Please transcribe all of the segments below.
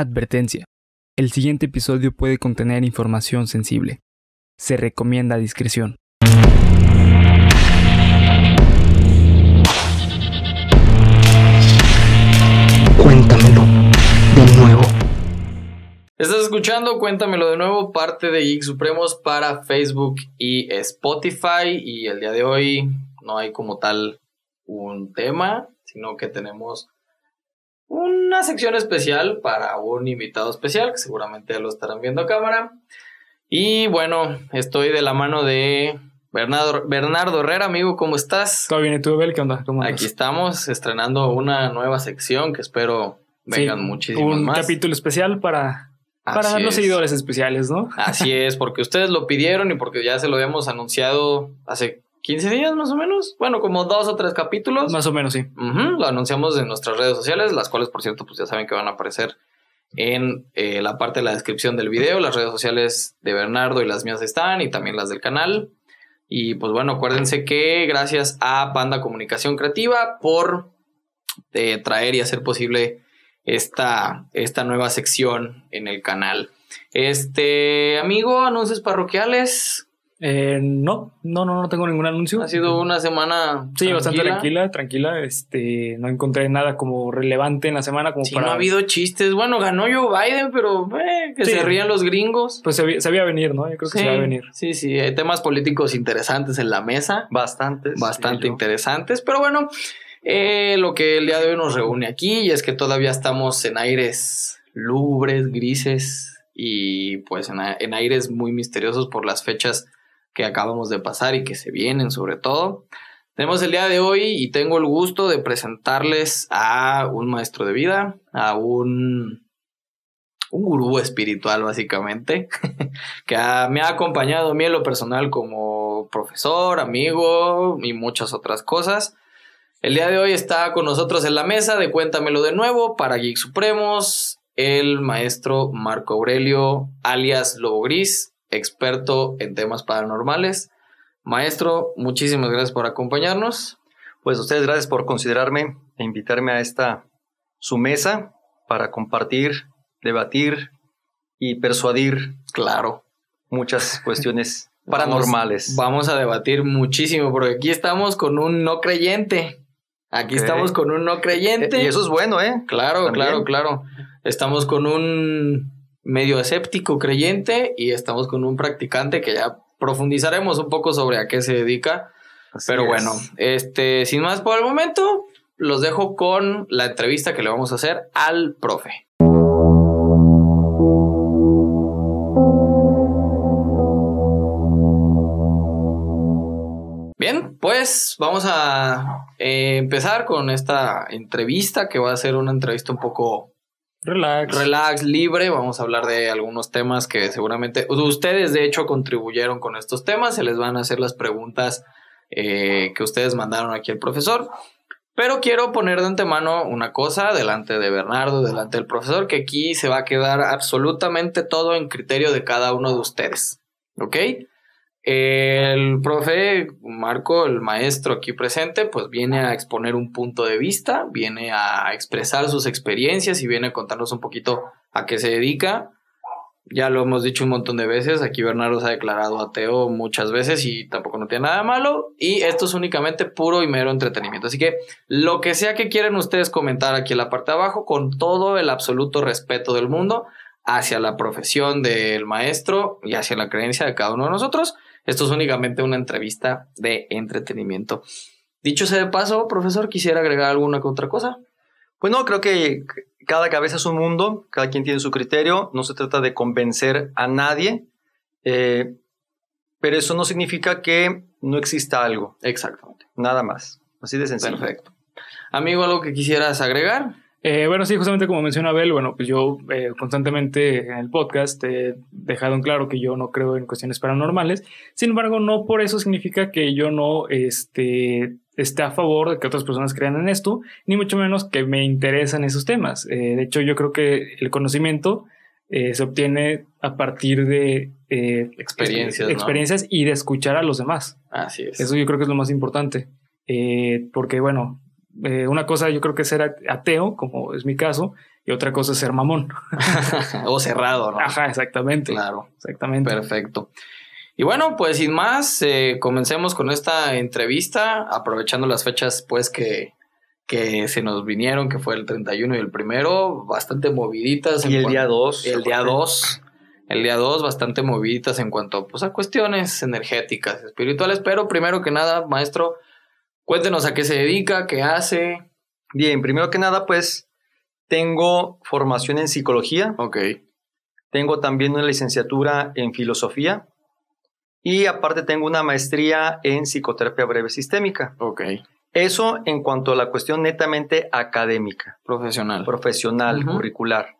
Advertencia. El siguiente episodio puede contener información sensible. Se recomienda discreción. Cuéntamelo de nuevo. Estás escuchando, cuéntamelo de nuevo, parte de Geek Supremos para Facebook y Spotify. Y el día de hoy no hay como tal un tema, sino que tenemos una sección especial para un invitado especial, que seguramente ya lo estarán viendo a cámara. Y bueno, estoy de la mano de Bernardo, Bernardo Herrera, amigo, ¿cómo estás? ¿Todo bien? ¿Y tú, Bel? ¿Qué onda? ¿Cómo? Aquí estamos estrenando una nueva sección que espero vengan Sí, muchísimos Un más. capítulo especial para, para Así los es. seguidores especiales, ¿no? Así es, porque ustedes lo pidieron y porque ya se lo habíamos anunciado hace 15 días más o menos. Bueno, como dos o tres capítulos. Más o menos, sí. Lo anunciamos en nuestras redes sociales, las cuales, por cierto, pues ya saben que van a aparecer en eh, la parte de la descripción del video. Las redes sociales de Bernardo y las mías están, y también las del canal. Y pues bueno, acuérdense que gracias a Panda Comunicación Creativa por eh, traer y hacer posible esta, esta nueva sección en el canal. Este, amigo, anuncios parroquiales. Eh, no, no, no, no tengo ningún anuncio. Ha sido una semana. Sí, bastante tranquila, tranquila. Este, no encontré nada como relevante en la semana como Sí, para. no ha habido chistes. Bueno, ganó Joe Biden, pero eh, que Sí. se rían los gringos. Pues se, se veía venir, ¿no? Yo creo que sí, se va a venir. sí, sí, hay temas políticos interesantes en la mesa, Bastantes. bastante yo. interesantes, pero bueno, eh, lo que el día de hoy nos reúne aquí y es que todavía estamos en aires lúgubres, grises y pues en, en aires muy misteriosos por las fechas que acabamos de pasar y que se vienen sobre todo. Tenemos el día de hoy y tengo el gusto de presentarles a un maestro de vida, a un, un gurú espiritual básicamente, que me ha acompañado a mí en lo personal como profesor, amigo y muchas otras cosas. El día de hoy está con nosotros en la mesa de Cuéntamelo de nuevo para Geek Supremos, el maestro Marco Aurelio, alias Lobo Gris, experto en temas paranormales. Maestro, muchísimas gracias por acompañarnos. Pues a ustedes gracias por considerarme e invitarme a esta su mesa para compartir, debatir y persuadir Claro. muchas cuestiones paranormales. Vamos a debatir muchísimo, porque aquí estamos con un no creyente. Aquí estamos con un no creyente. Eh, y eso es bueno, ¿eh? Claro, También. claro, claro. Estamos con un medio escéptico creyente y estamos con un practicante que ya profundizaremos un poco sobre a qué se dedica. Así Pero es. bueno, este, sin más por el momento, los dejo con la entrevista que le vamos a hacer al profe. Bien, pues vamos a eh, empezar con esta entrevista que va a ser una entrevista un poco Relax. relax, libre. Vamos a hablar de algunos temas que seguramente ustedes, de hecho, contribuyeron con estos temas. Se les van a hacer las preguntas eh, que ustedes mandaron aquí al profesor. Pero quiero poner de antemano una cosa delante de Bernardo, delante del profesor, que aquí se va a quedar absolutamente todo en criterio de cada uno de ustedes. ¿Ok? El profe Marco, el maestro aquí presente, pues viene a exponer un punto de vista, viene a expresar sus experiencias y viene a contarnos un poquito a qué se dedica. Ya lo hemos dicho un montón de veces, aquí Bernardo se ha declarado ateo muchas veces y tampoco no tiene nada malo. Y esto es únicamente puro y mero entretenimiento. Así que lo que sea que quieran ustedes comentar aquí en la parte de abajo, con todo el absoluto respeto del mundo hacia la profesión del maestro y hacia la creencia de cada uno de nosotros. Esto es únicamente una entrevista de entretenimiento. Dicho sea de paso, profesor, quisiera agregar alguna que otra cosa. Pues no, creo que cada cabeza es un mundo, cada quien tiene su criterio, no se trata de convencer a nadie, eh, pero eso no significa que no exista algo, Exactamente. nada más. Así de sencillo. Perfecto. Amigo, ¿algo que quisieras agregar? Eh, bueno, sí, justamente como menciona Abel, bueno, pues yo eh, constantemente en el podcast he dejado en claro que yo no creo en cuestiones paranormales. Sin embargo, no por eso significa que yo no este, esté a favor de que otras personas crean en esto, ni mucho menos que me interesan esos temas. Eh, de hecho, yo creo que el conocimiento eh, se obtiene a partir de Experiencias, ¿no? experiencias y de escuchar a los demás. Así es. Eso yo creo que es lo más importante. Porque, bueno, eh, una cosa yo creo que es ser ateo, como es mi caso, y otra cosa es ser mamón. o cerrado, ¿no? Ajá, exactamente. Claro. Exactamente. Perfecto. Y bueno, pues sin más, eh, comencemos con esta entrevista, aprovechando las fechas pues que, que se nos vinieron, que fue el 31 y el primero, bastante moviditas. en Y el día 2. El día 2. El día 2, bastante moviditas en cuanto pues, a cuestiones energéticas, espirituales. Pero primero que nada, maestro, cuéntenos a qué se dedica, qué hace. Bien, primero que nada, pues tengo formación en psicología, Ok, tengo también una licenciatura en filosofía y aparte tengo una maestría en psicoterapia breve sistémica. ok. Eso en cuanto a la cuestión netamente académica, Profesional. profesional, curricular.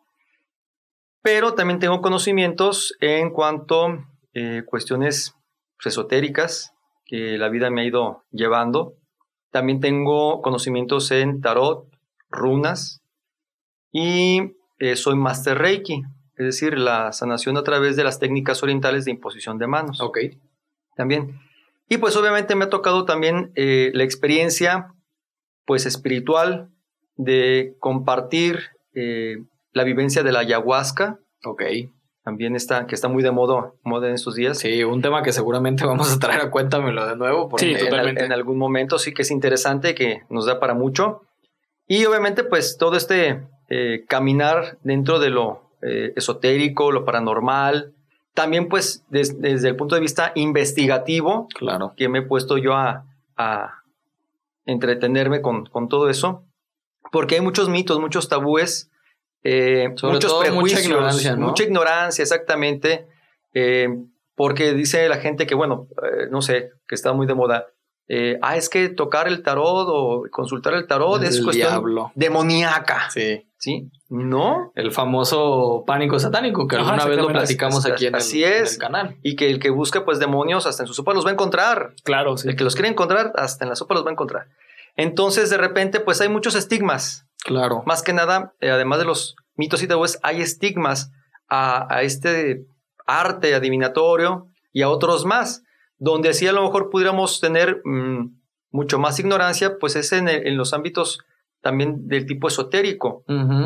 Pero también tengo conocimientos en cuanto a cuestiones pues, esotéricas que la vida me ha ido llevando. También tengo conocimientos en tarot, runas y eh, soy master reiki, es decir, la sanación a través de las técnicas orientales de imposición de manos Ok. también. Y pues obviamente me ha tocado también eh, la experiencia pues espiritual de compartir eh, la vivencia de la ayahuasca, Ok. También está, que está muy de moda, moda en estos días. Sí, un tema que seguramente vamos a traer a cuéntamelo de nuevo. Porque Sí, en, en algún momento sí que es interesante, que nos da para mucho. Y obviamente pues todo este eh, caminar dentro de lo eh, esotérico, lo paranormal, también pues des- desde el punto de vista investigativo, Claro. que me he puesto yo a, a entretenerme con, con todo eso, porque hay muchos mitos, muchos tabúes, eh, muchos mucha prejuicios, ignorancia, ¿no? mucha ignorancia, exactamente, eh, porque dice la gente que, bueno, eh, no sé, que está muy de moda, eh, ah, es que tocar el tarot o consultar el tarot es cuestión diablo. demoníaca, Sí. ¿sí? No, El famoso pánico satánico que Ajá, alguna vez lo platicamos aquí en el, Así en es. el canal. y que el que busca pues demonios hasta en su sopa los va a encontrar, Claro, sí. El que los quiere encontrar, hasta en la sopa los va a encontrar. Entonces, de repente, pues hay muchos estigmas. Claro. Más que nada, eh, además de los mitos y tabúes, hay estigmas a, a este arte adivinatorio y a otros más, donde así a lo mejor pudiéramos tener mm, mucho más ignorancia, pues es en, el- en los ámbitos también del tipo esotérico.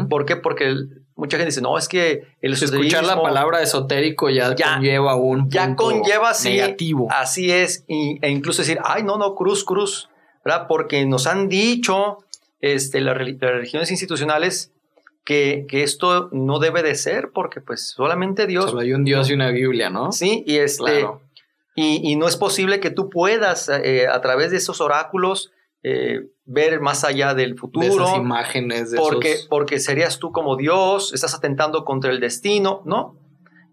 ¿Por qué? Porque el- mucha gente dice, no, es que el Escuchar la palabra esotérico ya, Ya- conlleva un ya punto conlleva así, negativo. Así es, y- e incluso decir, ay, no, no, cruz, cruz, ¿verdad? Porque nos han dicho este, las, reli- las religiones institucionales que, que esto no debe de ser, porque pues solamente Dios, Solo hay un Dios y una Biblia, ¿no? sí, y este, Claro. y, y no es posible que tú puedas eh, a través de esos oráculos eh, ver más allá del De futuro, esas imágenes, de porque, esos... porque serías tú como Dios, estás atentando contra el destino, ¿no?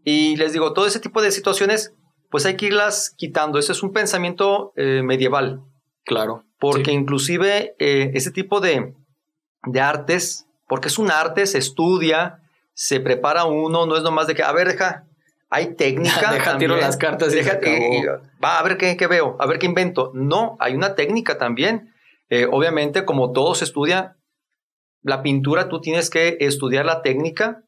Y les digo, todo ese tipo de situaciones, pues hay que irlas quitando. Ese es un pensamiento eh, medieval, Claro. porque inclusive eh, ese tipo de, de artes, porque es un arte, se estudia, se prepara uno, no es nomás de que, a ver, deja, hay técnica. Deja, tiro las cartas y Deja- se acabó. y- y- va a ver qué, qué veo, a ver qué invento. No, hay una técnica también. Eh, obviamente, como todo se estudia, la pintura tú tienes que estudiar la técnica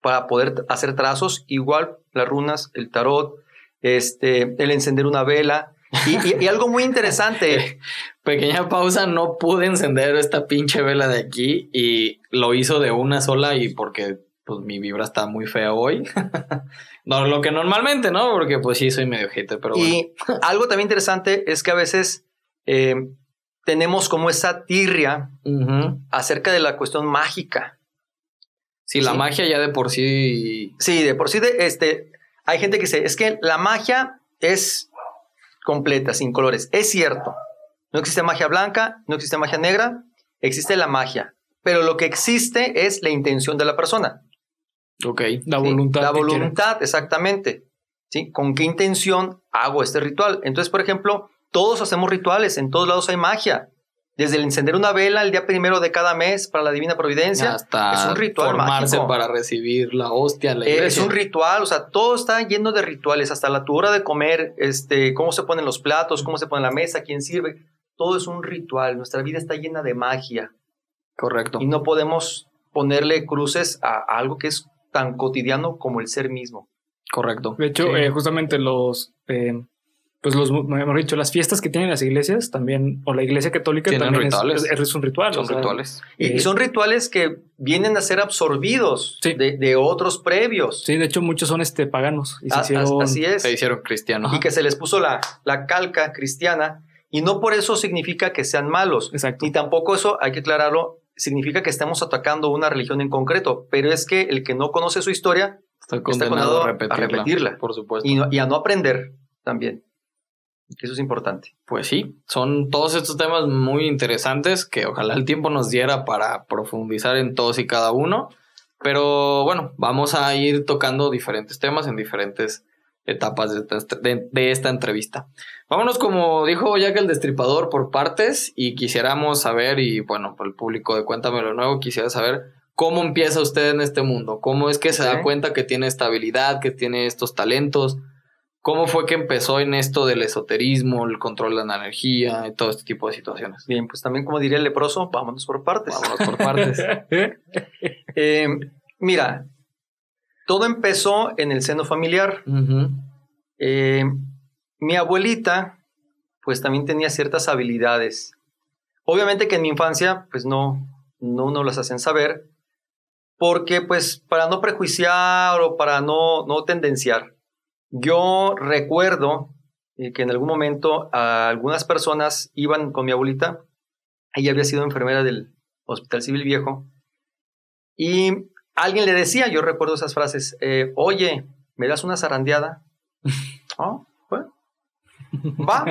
para poder hacer trazos, igual las runas, el tarot, este, el encender una vela. Y, y- y algo muy interesante, Pequeña pausa, no pude encender esta pinche vela de aquí y lo hizo de una sola y porque pues mi vibra está muy fea hoy. no lo que normalmente, ¿no? Porque pues sí soy medio hater, pero bueno. y algo también interesante es que a veces eh, tenemos como esa tirria acerca de la cuestión mágica. Sí, la Sí. magia ya de por sí Sí, de por sí, de, este, hay gente que dice, es que la magia es completa, sin colores. Es cierto. No existe magia blanca, no existe magia negra, existe la magia. Pero lo que existe es la intención de la persona. Ok. La ¿sí? voluntad. La voluntad, exactamente. ¿Sí? ¿Con qué intención hago este ritual? Entonces, por ejemplo, todos hacemos rituales, en todos lados hay magia. Desde el encender una vela el día primero de cada mes para la divina providencia, Hasta es un ritual formarse mágico. para recibir la hostia, la Eh, es iglesia. un ritual, o sea, todo está lleno de rituales, hasta la tu hora de comer, este, cómo se ponen los platos, cómo se pone la mesa, quién sirve, todo es un ritual. Nuestra vida está llena de magia Correcto. y no podemos ponerle cruces a, a algo que es tan cotidiano como el ser mismo. Correcto. De hecho, Sí. eh, justamente los, eh, pues los, mejor dicho, las fiestas que tienen las iglesias también, o la iglesia católica Tienen también es- rituales. Es, es un ritual. Son o sea, rituales. Y, y eh, son rituales que vienen a ser absorbidos Sí. de, de otros previos. Sí, de hecho, muchos son este paganos. Y se A- hicieron. así es. Se hicieron cristianos. Y que se les puso la, la calca cristiana. Y no por eso significa que sean malos. Exacto. Ni tampoco eso, hay que aclararlo, significa que estemos atacando una religión en concreto. Pero es que el que no conoce su historia Está condenado condenado a a repetirla. repetirla. Por supuesto. y, no- y a no aprender también. Eso es importante. Pues sí, son todos estos temas muy interesantes que ojalá el tiempo nos diera para profundizar en todos y cada uno. Pero bueno, vamos a ir tocando diferentes temas en diferentes etapas de esta, de- de esta entrevista. Vámonos, como dijo Jack el Destripador, por partes y quisiéramos saber, y bueno, por el público de Cuéntamelo Nuevo, quisiera saber cómo empieza usted en este mundo, cómo es que se da cuenta que tiene estabilidad, que tiene estos talentos, ¿Cómo fue que empezó en esto del esoterismo, el control de la energía y todo este tipo de situaciones? Bien, pues también como diría el leproso, vámonos por partes. Vámonos por partes. Eh, mira, todo empezó en el seno familiar. Ujú. Eh, mi abuelita, pues también tenía ciertas habilidades. Obviamente que en mi infancia, pues no, no nos las hacen saber, porque pues para no prejuiciar o para no, no tendenciar, yo recuerdo eh, que en algún momento a algunas personas iban con mi abuelita, ella había sido enfermera del Hospital Civil Viejo, y alguien le decía, yo recuerdo esas frases, eh, oye, ¿me das una zarandeada? Oh, bueno. Va,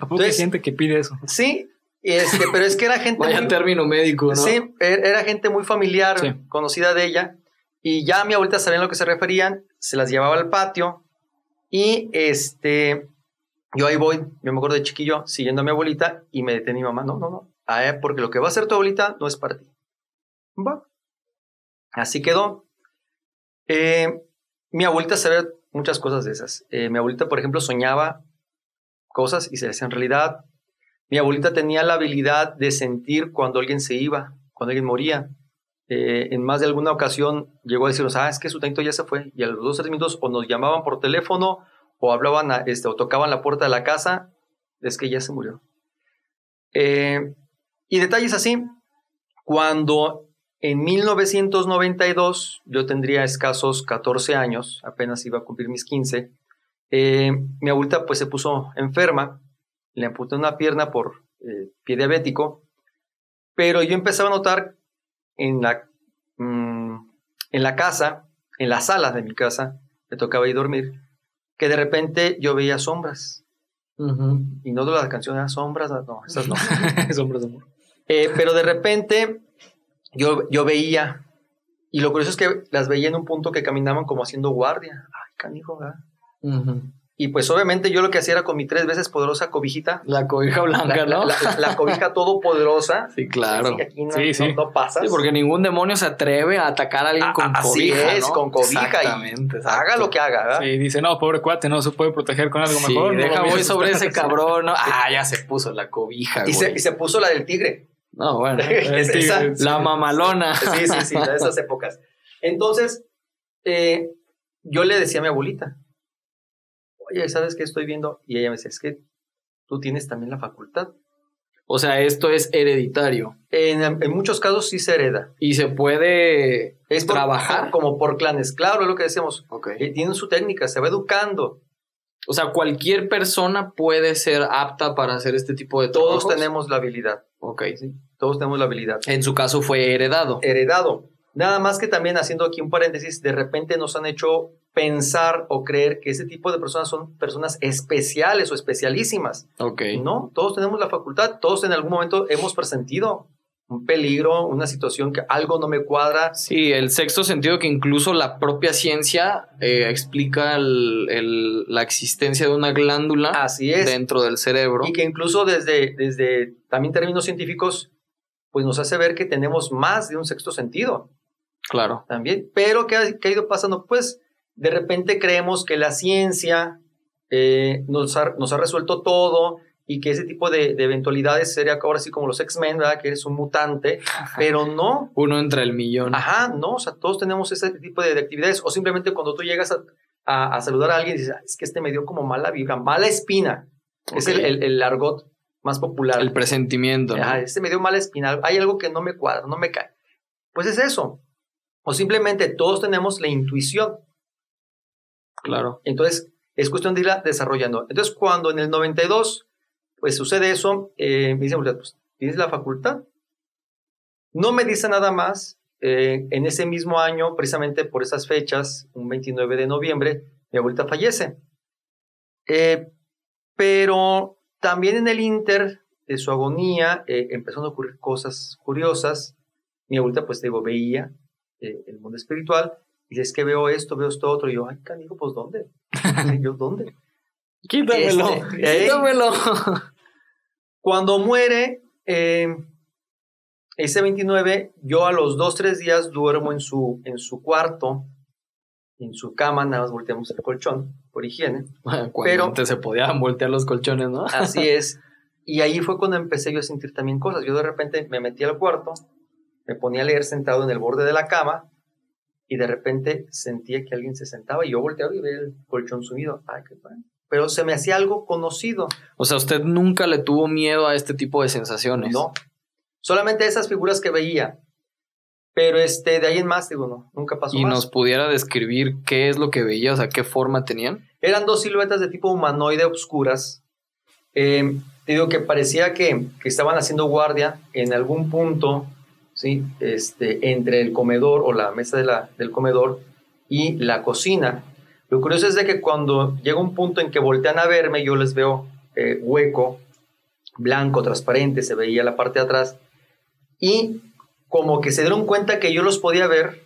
¿A poco hay gente que pide eso? sí, este, pero es que era gente Vaya muy- término médico, ¿no? Sí, er- era gente muy familiar, Sí. conocida de ella, y ya mi abuelita sabía a lo que se referían, se las llevaba al patio, y este, yo ahí voy, yo me acuerdo de chiquillo, siguiendo a mi abuelita, y me detenía mi mamá, no, no, no, ah, porque lo que va a hacer tu abuelita no es para ti. Va. Así quedó. Eh, mi abuelita sabía muchas cosas de esas. Eh, mi abuelita, por ejemplo, soñaba cosas y se hacían realidad. Mi abuelita tenía la habilidad de sentir cuando alguien se iba, cuando alguien moría. Eh, en más de alguna ocasión llegó a decirnos, ah, es que su tanito ya se fue. Y a los dos tres minutos o nos llamaban por teléfono o hablaban, a- este, o tocaban la puerta de la casa, es que ya se murió. Eh, y detalles así, cuando en 1992, yo tendría escasos 14 años, apenas iba a cumplir mis 15, eh, mi abuelita pues se puso enferma, le amputé una pierna por eh, pie diabético, pero yo empezaba a notar en la, mm, en la casa, en la sala de mi casa, me tocaba ir a dormir, que de repente yo veía sombras. Ujú. Y no de la canción, "Ah, sombras, no, esas no. es hombres de amor. Eh, pero de repente yo, yo veía, y lo curioso es que las veía en un punto que caminaban como haciendo guardia. Ay, canijo, ¿verdad? Ujú. Y pues obviamente yo lo que hacía era con mi tres veces poderosa cobijita, La cobija blanca, la, la- ¿no? la- la cobija todopoderosa. Sí, claro. Así, aquí no, Sí, sí. no- no pasas. Sí, porque ningún demonio se atreve a atacar a alguien A- con a- así cobija, es, ¿no? con cobija Exactamente. Haga lo que haga, ¿verdad? Sí, dice, no, pobre cuate, no se puede proteger con algo Sí, mejor. no deja voy sobre ese asustar". cabrón, ¿no? Ah, ya se puso la cobija, Y se, y se puso la del tigre. No, bueno. Es- Sí, esa- sí. La mamalona. Sí, sí, sí, de esas épocas. Entonces, eh, yo le decía a mi abuelita, oye, ¿sabes qué estoy viendo? Y ella me decía, es que tú tienes también la facultad. O sea, esto es hereditario. En, en muchos casos sí se hereda. Y se puede Es por- trabajar. como por clanes. Claro, es lo que decíamos. Ok. Eh, tienen su técnica, se va educando. O sea, cualquier persona puede ser apta para hacer este tipo de Todos trabajos. tenemos la habilidad. Ok. Todos tenemos la habilidad. En su caso fue heredado. Heredado. Nada más que también haciendo aquí un paréntesis, de repente nos han hecho pensar o creer que ese tipo de personas son personas especiales o especialísimas. Ok. No, todos tenemos la facultad, todos en algún momento hemos presentido un peligro, una situación que algo no me cuadra. Sí, el sexto sentido que incluso la propia ciencia eh, explica el- el- la existencia de una glándula Así es. dentro del cerebro. Y que incluso desde, desde también términos científicos, pues nos hace ver que tenemos más de un sexto sentido Claro. también. Pero ¿qué ha, qué ha ido pasando? Pues de repente creemos que la ciencia eh, nos, ha, nos ha resuelto todo y que ese tipo de, de eventualidades sería ahora sí como los X-Men, ¿verdad? Que eres un mutante, pero no. Uno entre el millón. Ajá, no, o sea, todos tenemos ese tipo de, de actividades o simplemente cuando tú llegas a, a, a saludar a alguien y dices, "Ah, es que este me dio como mala vibra, mala espina. Es Ok. el, el, el argot más popular. El presentimiento, ¿no? Ajá, este me dio mala espina, hay algo que no me cuadra, no me cae. Pues es eso. O simplemente todos tenemos la intuición. Claro. Entonces, es cuestión de irla desarrollando. Entonces, cuando en el 92, pues sucede eso, eh, me dicen, pues, ¿tienes la facultad? No me dice nada más. eh, en ese mismo año, precisamente por esas fechas, un 29 de noviembre, mi abuelita fallece. Eh, pero también en el inter de su agonía eh, empezaron a ocurrir cosas curiosas. Mi abuelita, pues, digo, veía eh, el mundo espiritual. Y es que veo esto, veo esto otro. Y yo, ay, canijo, pues, ¿dónde? Y yo, ¿dónde? Quítamelo. Este, ¿eh? Quítamelo. Cuando muere, eh, ese 29, yo a los dos, tres días duermo en su, en su cuarto, en su cama, nada más volteamos el colchón por higiene. Cuando Pero- antes se podían voltear los colchones, ¿no? Así es. Y ahí fue cuando empecé yo a sentir también cosas. Yo de repente me metí al cuarto, me ponía a leer sentado en el borde de la cama y de repente sentía que alguien se sentaba y yo volteaba y veía el colchón sumido. Ay, qué padre. Pero se me hacía algo conocido. O sea, usted nunca le tuvo miedo a este tipo de sensaciones. No. Solamente esas figuras que veía. Pero este, de ahí en más, digo, no, nunca pasó Y más. nos pudiera describir qué es lo que veía, o sea, qué forma tenían. Eran dos siluetas de tipo humanoide obscuras. Eh, te digo que parecía que, que estaban haciendo guardia en algún punto, Este, entre el comedor o la mesa del comedor y la cocina. Lo curioso es de que cuando llega un punto en que voltean a verme, yo les veo eh, hueco, blanco, transparente, se veía la parte de atrás, y como que se dieron cuenta que yo los podía ver,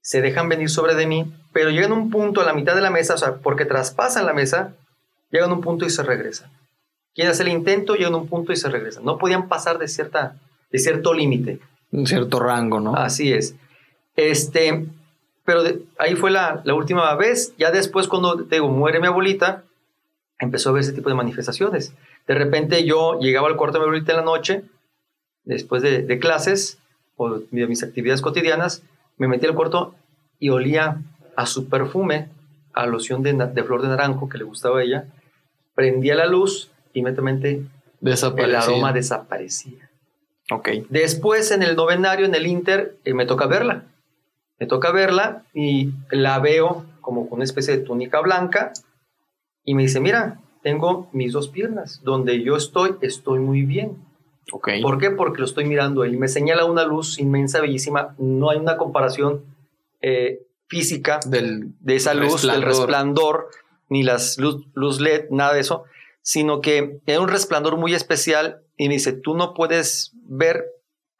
se dejan venir sobre de mí, pero llegan un punto a la mitad de la mesa, o sea, porque traspasan la mesa, llegan un punto y se regresan. Quieren hacer el intento, llegan un punto y se regresan. No podían pasar de, cierta, de cierto límite. Un cierto rango, ¿no? Así es. Este, pero de- ahí fue la, la última vez. Ya después, cuando te digo, muere mi abuelita, empezó a ver ese tipo de manifestaciones. De repente yo llegaba al cuarto de mi abuelita en la noche, después de, de clases o de mis actividades cotidianas, me metí al cuarto y olía a su perfume, a loción de, flor de naranjo que le gustaba a ella. Prendía la luz, inmediatamente el aroma desaparecía. Ok. Después en el novenario, en el Inter, eh, me toca verla. Me toca verla y la veo como con una especie de túnica blanca y me dice, mira, tengo mis dos piernas. Donde yo estoy, estoy muy bien. Ok. ¿Por qué? Porque lo estoy mirando. Él me señala una luz inmensa, bellísima. No hay una comparación eh, física Del, de esa luz, del Resplandor. resplandor, ni las luz, luz LED, nada de eso, sino que era un resplandor muy especial y me dice, tú no puedes ver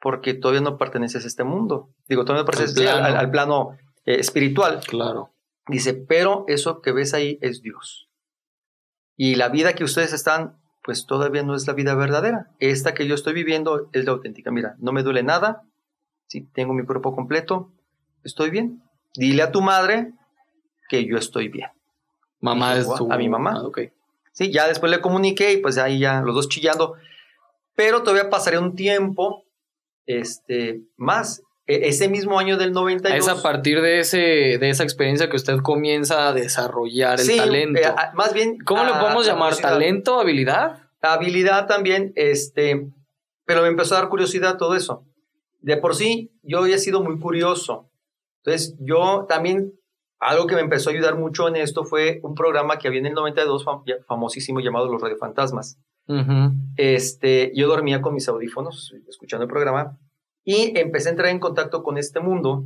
porque todavía no perteneces a este mundo. Digo, todavía no perteneces Al al, plano. al plano eh, espiritual. claro. Dice, pero eso que ves ahí es Dios. Y la vida que ustedes están, pues todavía no es la vida verdadera. Esta que yo estoy viviendo es la auténtica. Mira, no me duele nada. Si tengo mi cuerpo completo, estoy bien. Dile a tu madre que yo estoy bien. Mamá es "What? tu... ¿A mi mamá? Ah, ok. Sí, ya después le comuniqué y pues ahí ya los dos chillando. Pero todavía pasaría un tiempo este, más. E- ese mismo año del 92. Es a partir de, ese, de esa experiencia que usted comienza a desarrollar el Sí, talento. eh, a- más bien. ¿Cómo a- podemos llamar? ¿Talento? ¿Habilidad? habilidad también, este, pero me empezó a dar curiosidad todo eso. De por sí, yo había sido muy curioso. Entonces, yo también, algo que me empezó a ayudar mucho en esto fue un programa que había en el 92, fam- famosísimo, llamado Los Radiofantasmas. Este, yo dormía con mis audífonos, escuchando el programa, y empecé a entrar en contacto con este mundo,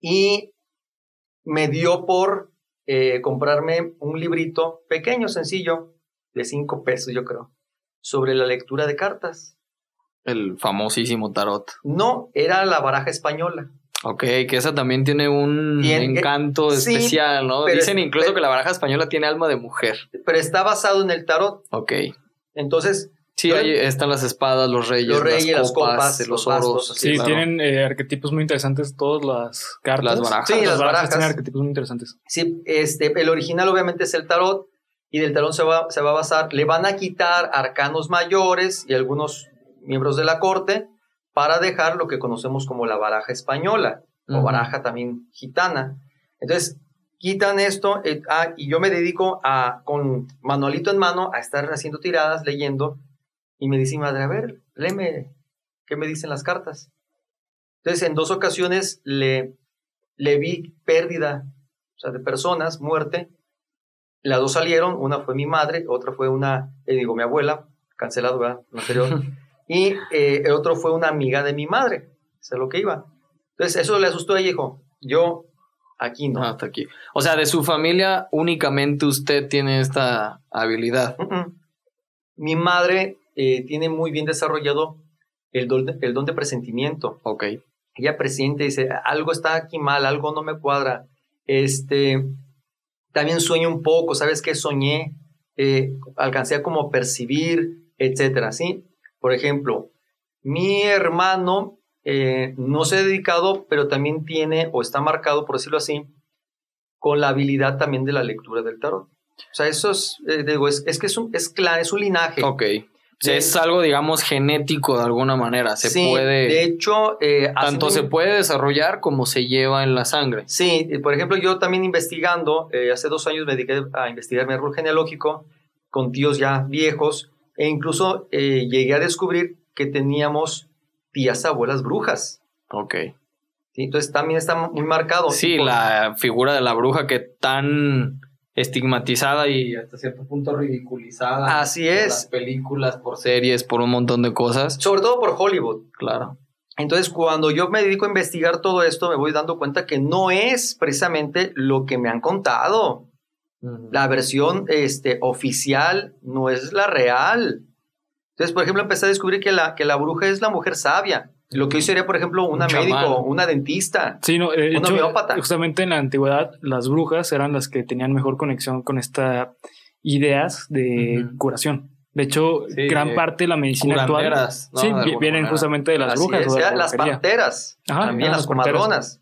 y me dio por eh, comprarme un librito pequeño, sencillo, de cinco pesos, yo creo, sobre la lectura de cartas. El famosísimo tarot. No, era la baraja española. Ok, que esa también tiene un Tiene- encanto especial, ¿no? Dicen incluso que la baraja española tiene alma de mujer. pero está basado en el tarot. Ok. Entonces, Sí, ahí están las espadas, los reyes, Los reyes, las las copas, copas, los los oros. bastos, Sí, claro. tienen eh, arquetipos muy interesantes todas las cartas. Las barajas. Sí, las barajas barajas. tienen arquetipos muy interesantes. sí, este, el original obviamente es el tarot, y del tarot se va, se va a basar, le van a quitar arcanos mayores y algunos miembros de la corte para dejar lo que conocemos como la baraja española, o baraja también gitana. Entonces, quitan esto eh, ah, y yo me dedico a, con manualito en mano, a estar haciendo tiradas, leyendo, y me dice mi madre, a ver, léeme, ¿qué me dicen las cartas? Entonces, en dos ocasiones le, le vi pérdida, o sea, de personas, muerte. Las dos salieron, una fue mi madre, otra fue una, eh, digo, mi abuela, cancelado, ¿verdad? Lo anterior. y eh, el otro fue una amiga de mi madre, eso es lo que iba. Entonces, eso le asustó a ella y dijo, yo aquí no. Hasta aquí. O sea, de su familia únicamente usted tiene esta habilidad. Mm, mm. Mi madre eh, tiene muy bien desarrollado el don, de, el don de presentimiento. Ok. Ella presiente, dice, algo está aquí mal, algo no me cuadra. Este, también sueño un poco, ¿sabes qué? Soñé, eh, alcancé a como percibir, etcétera, ¿sí? Por ejemplo, mi hermano eh, no se ha dedicado, pero también tiene, o está marcado, por decirlo así, con la habilidad también de la lectura del tarot. O sea, eso es, eh, digo, es, es, que es un, es, es un linaje. Ok. O sea, es algo, digamos, genético de alguna manera. Se sí, puede. De hecho, eh, tanto se puede desarrollar como se lleva en la sangre. Sí, por ejemplo, yo también investigando, eh, hace dos años me dediqué a investigar mi árbol genealógico con tíos ya viejos e incluso eh, llegué a descubrir que teníamos tías abuelas brujas. Ok. ¿sí? Entonces también está muy marcado. Sí, por- la figura de la bruja que tan estigmatizada y hasta cierto punto ridiculizada. Así por es. las películas, por series, por un montón de cosas. Sobre todo por Hollywood. Claro. Entonces, cuando yo me dedico a investigar todo esto, me voy dando cuenta que no es precisamente lo que me han contado. La versión este, oficial no es la real. Entonces, por ejemplo, empecé a descubrir que la, que la bruja es la mujer sabia. Lo que hoy sería, por ejemplo, una Un médico, chamán. una dentista. Sí, no, eh, de Un hecho, homeópata. justamente en la antigüedad, las brujas eran las que tenían mejor conexión con estas ideas de curación. De hecho, Sí, gran parte de la medicina actual ¿no? sí, vienen manera. justamente de las brujas. o de la las. Ajá, también las las comadronas.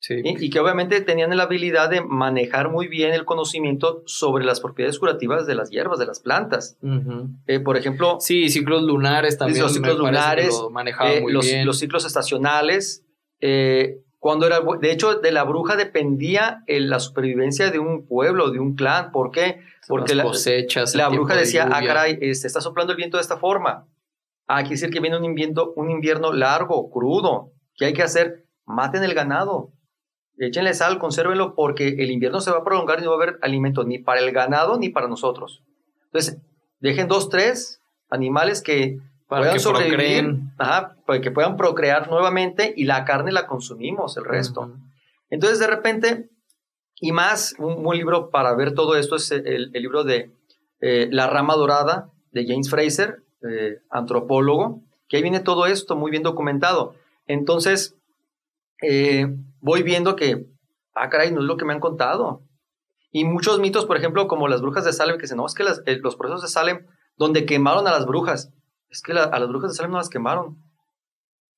Sí. Y, y que obviamente tenían la habilidad de manejar muy bien el conocimiento sobre las propiedades curativas de las hierbas, de las plantas. Ujú. Eh, por ejemplo, Sí, ciclos lunares también. los ciclos lunares, lo manejaban eh, muy los, bien. los ciclos estacionales. eh, cuando era, de hecho, de la bruja dependía la supervivencia de un pueblo, de un clan. ¿Por qué? Porque Las la, cosechas. la tiempo bruja de decía, ah, caray, este, está soplando el viento de esta forma. Ah, quiere decir que viene un invierno, un invierno largo, crudo. ¿Qué hay que hacer? Maten el ganado. Échenle sal, consérvenlo, porque el invierno se va a prolongar y no va a haber alimento ni para el ganado ni para nosotros. Entonces, dejen dos, tres animales que Para puedan que sobrevivir, procreen. ajá, para que puedan procrear nuevamente y la carne la consumimos, el resto. Entonces, de repente, y más, un buen libro para ver todo esto es el, el libro de eh, La Rama Dorada de James Fraser, eh, antropólogo, que ahí viene todo esto muy bien documentado. Entonces, eh, voy viendo que, ah, caray, no es lo que me han contado. Y muchos mitos, por ejemplo, como las brujas de Salem, que dicen, no, es que las- eh, los procesos de Salem, donde quemaron a las brujas, es que la- a las brujas de Salem no las quemaron.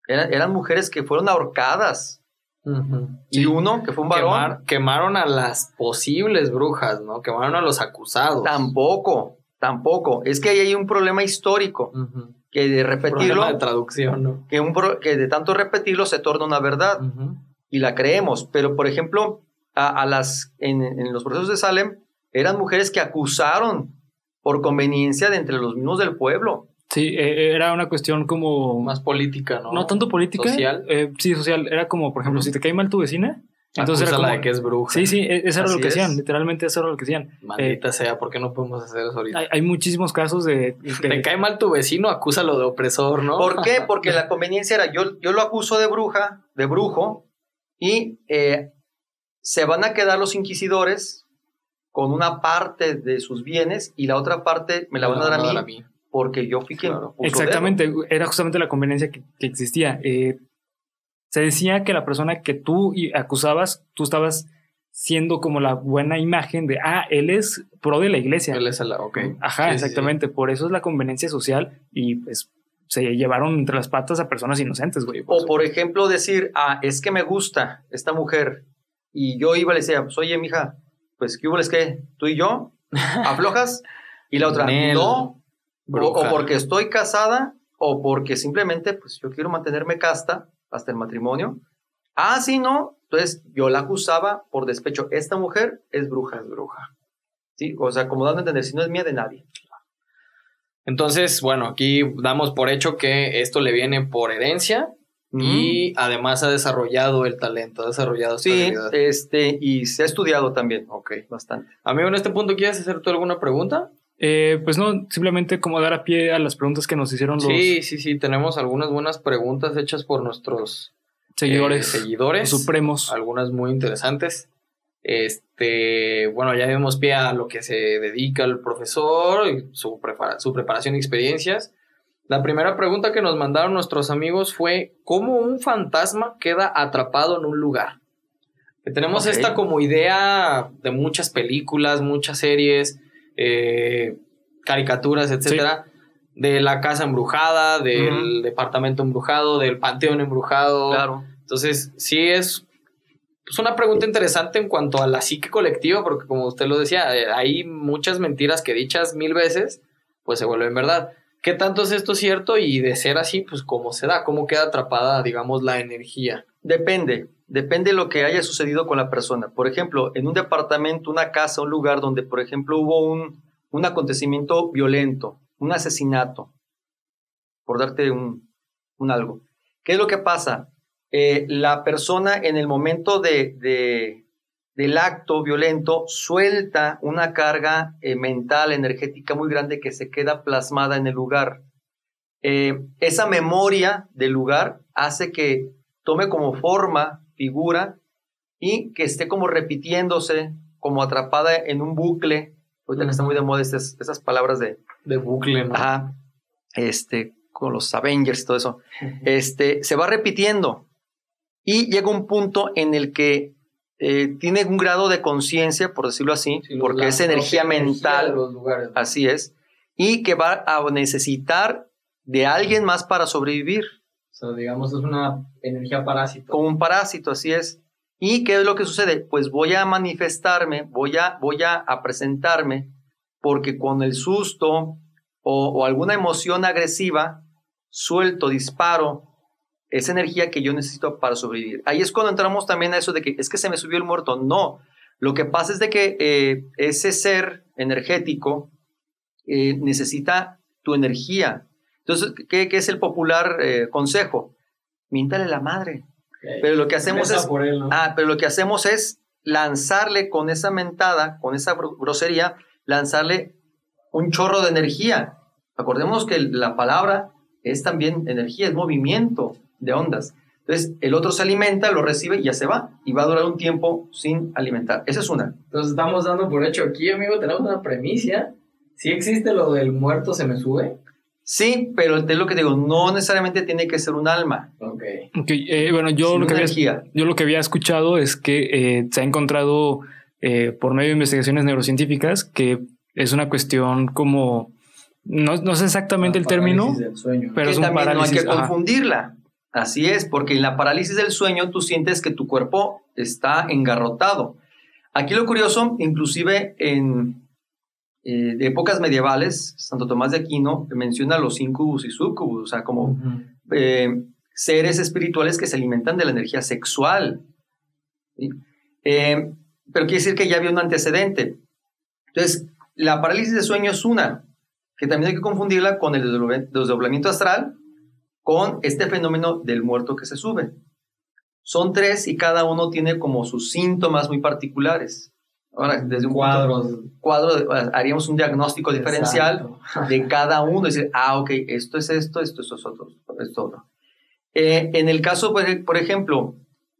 Eran, eran mujeres que fueron ahorcadas. Y Sí. uno, que fue un varón, Quemar- quemaron a las posibles brujas, ¿no? Quemaron a los acusados. tampoco, tampoco. Es que ahí hay un problema histórico, que de repetirlo, Problema de traducción, ¿no? que, un pro- que de tanto repetirlo se torna una verdad Ujú. Y la creemos. Pero, por ejemplo, a, a las, en, en los procesos de Salem, eran mujeres que acusaron por conveniencia de entre los mismos del pueblo. Sí, eh, era una cuestión como... Más política, ¿no? no tanto política. Social. eh, sí, social. Era como, por ejemplo, si te cae mal tu vecina, entonces era Acúsala como... de que es bruja. Sí, sí, e- eso era lo que hacían. es. Literalmente eso era lo que hacían. Maldita sea, ¿por qué no podemos hacer eso ahorita? Hay, hay muchísimos casos de... de- Te cae mal tu vecino, acúsalo de opresor, ¿no? ¿Por qué? Porque la conveniencia era, yo, yo lo acuso de bruja, de brujo, y eh, se van a quedar los inquisidores con una parte de sus bienes y la otra parte me la van a dar a mí, porque yo fui quien Claro. puso Exactamente, era justamente la conveniencia que, que existía. Eh, se decía que la persona que tú acusabas, tú estabas siendo como la buena imagen de, ah, él es pro de la iglesia. Él es el... Ok. Ajá, Sí, sí, exactamente. Por eso es la conveniencia social y pues se llevaron entre las patas a personas inocentes, güey. O por ejemplo decir, ah, es que me gusta esta mujer. Y yo iba y le decía, pues, oye, mija, pues, ¿qué hubo? Es que tú y yo, aflojas. Y la otra, Nel, no. Bruja. o porque estoy casada, o porque simplemente, pues, yo quiero mantenerme casta hasta el matrimonio. Ah, sí, no. Entonces yo la acusaba por despecho. Esta mujer es bruja. Es bruja. ¿Sí? O sea, como dando a entender, si no es mía de nadie. Entonces, bueno, aquí damos por hecho que esto le viene por herencia y además ha desarrollado el talento, ha desarrollado esta Sí, habilidad. este, y se ha estudiado también. Ok. Bastante. Amigo, en este punto, ¿quieres hacer tú alguna pregunta? Eh, pues no, simplemente como dar a pie a las preguntas que nos hicieron los Sí, sí, sí, tenemos algunas buenas preguntas hechas por nuestros seguidores, eh, seguidores. supremos. algunas muy interesantes. Este, bueno, ya vimos pie a lo que se dedica el profesor, y su, prepara- su preparación y experiencias. La primera pregunta que nos mandaron nuestros amigos fue, ¿cómo un fantasma queda atrapado en un lugar? Que tenemos esta como idea de muchas películas, muchas series, eh, caricaturas, etcétera, de la casa embrujada, del departamento embrujado, del panteón embrujado. Claro. Entonces, sí es pues, una pregunta interesante en cuanto a la psique colectiva, porque como usted lo decía, eh, hay muchas mentiras que dichas mil veces, pues se vuelven verdad. ¿Qué tanto es esto cierto? Y de ser así, pues cómo se da, cómo queda atrapada, digamos, la energía. Depende, depende de lo que haya sucedido con la persona. Por ejemplo, en un departamento, una casa, un lugar donde, por ejemplo, hubo un, un acontecimiento violento, un asesinato, por darte un, un algo. ¿Qué es lo que pasa? Eh, la persona en el momento de, de- del acto violento suelta una carga eh, mental, energética muy grande que se queda plasmada en el lugar. Eh, esa memoria del lugar hace que tome como forma, figura, y que esté como repitiéndose, como atrapada en un bucle. Ahorita que está muy de moda estas, esas palabras de, De bucle, ¿no? ajá, este, con los Avengers y todo eso. Este, se va repitiendo y llega un punto en el que eh, tiene un grado de conciencia, por decirlo así, Sí, porque es energía mental, de los lugares. ¿no? así es, y que va a necesitar de alguien más para sobrevivir. O sea, digamos, es una energía parásito. como un parásito, así es. ¿Y qué es lo que sucede? Pues voy a manifestarme, voy a, voy a, a presentarme, porque con el susto o, o alguna emoción agresiva, suelto, disparo esa energía que yo necesito para sobrevivir. Ahí es cuando entramos también a eso de que es que se me subió el muerto. No, lo que pasa es de que eh, ese ser energético eh, necesita tu energía. Entonces, ¿qué, qué es el popular eh, consejo? Míntale la madre. Pero lo que hacemos es, por él, ¿no? ah, pero lo que hacemos es lanzarle con esa mentada, con esa gro- grosería, lanzarle un chorro de energía. Acordémonos que la palabra es también energía, es movimiento de ondas. Entonces, el otro se alimenta, lo recibe y ya se va. Y va a durar un tiempo sin alimentar. Esa es una. Entonces estamos dando por hecho aquí, amigo, tenemos una premisa. Si existe lo del muerto se me sube. Sí, pero es lo que digo, no necesariamente tiene que ser un alma. Ok. Ok, eh, bueno, yo lo, que había, yo lo que había escuchado es que eh, se ha encontrado eh, por medio de investigaciones neurocientíficas que es una cuestión como, no, no sé exactamente el término, Del sueño. pero que es un también parálisis. no hay que ajá. Así es, porque en la parálisis del sueño tú sientes que tu cuerpo está engarrotado. Aquí lo curioso, inclusive en eh, de épocas medievales, Santo Tomás de Aquino menciona los incubus y sucubus, o sea, como eh, seres espirituales que se alimentan de la energía sexual. ¿sí? Eh, pero quiere decir que ya había un antecedente. Entonces, la parálisis de sueño es una, que también hay que confundirla con el desdoblamiento astral, con este fenómeno del muerto que se sube. Son tres y cada uno tiene como sus síntomas muy particulares. Ahora, desde un cuadro, haríamos un diagnóstico diferencial Exacto. de cada uno, decir, ah, ok, esto es esto, esto es otro, esto otro. Eh, en el caso, por, ej- por ejemplo,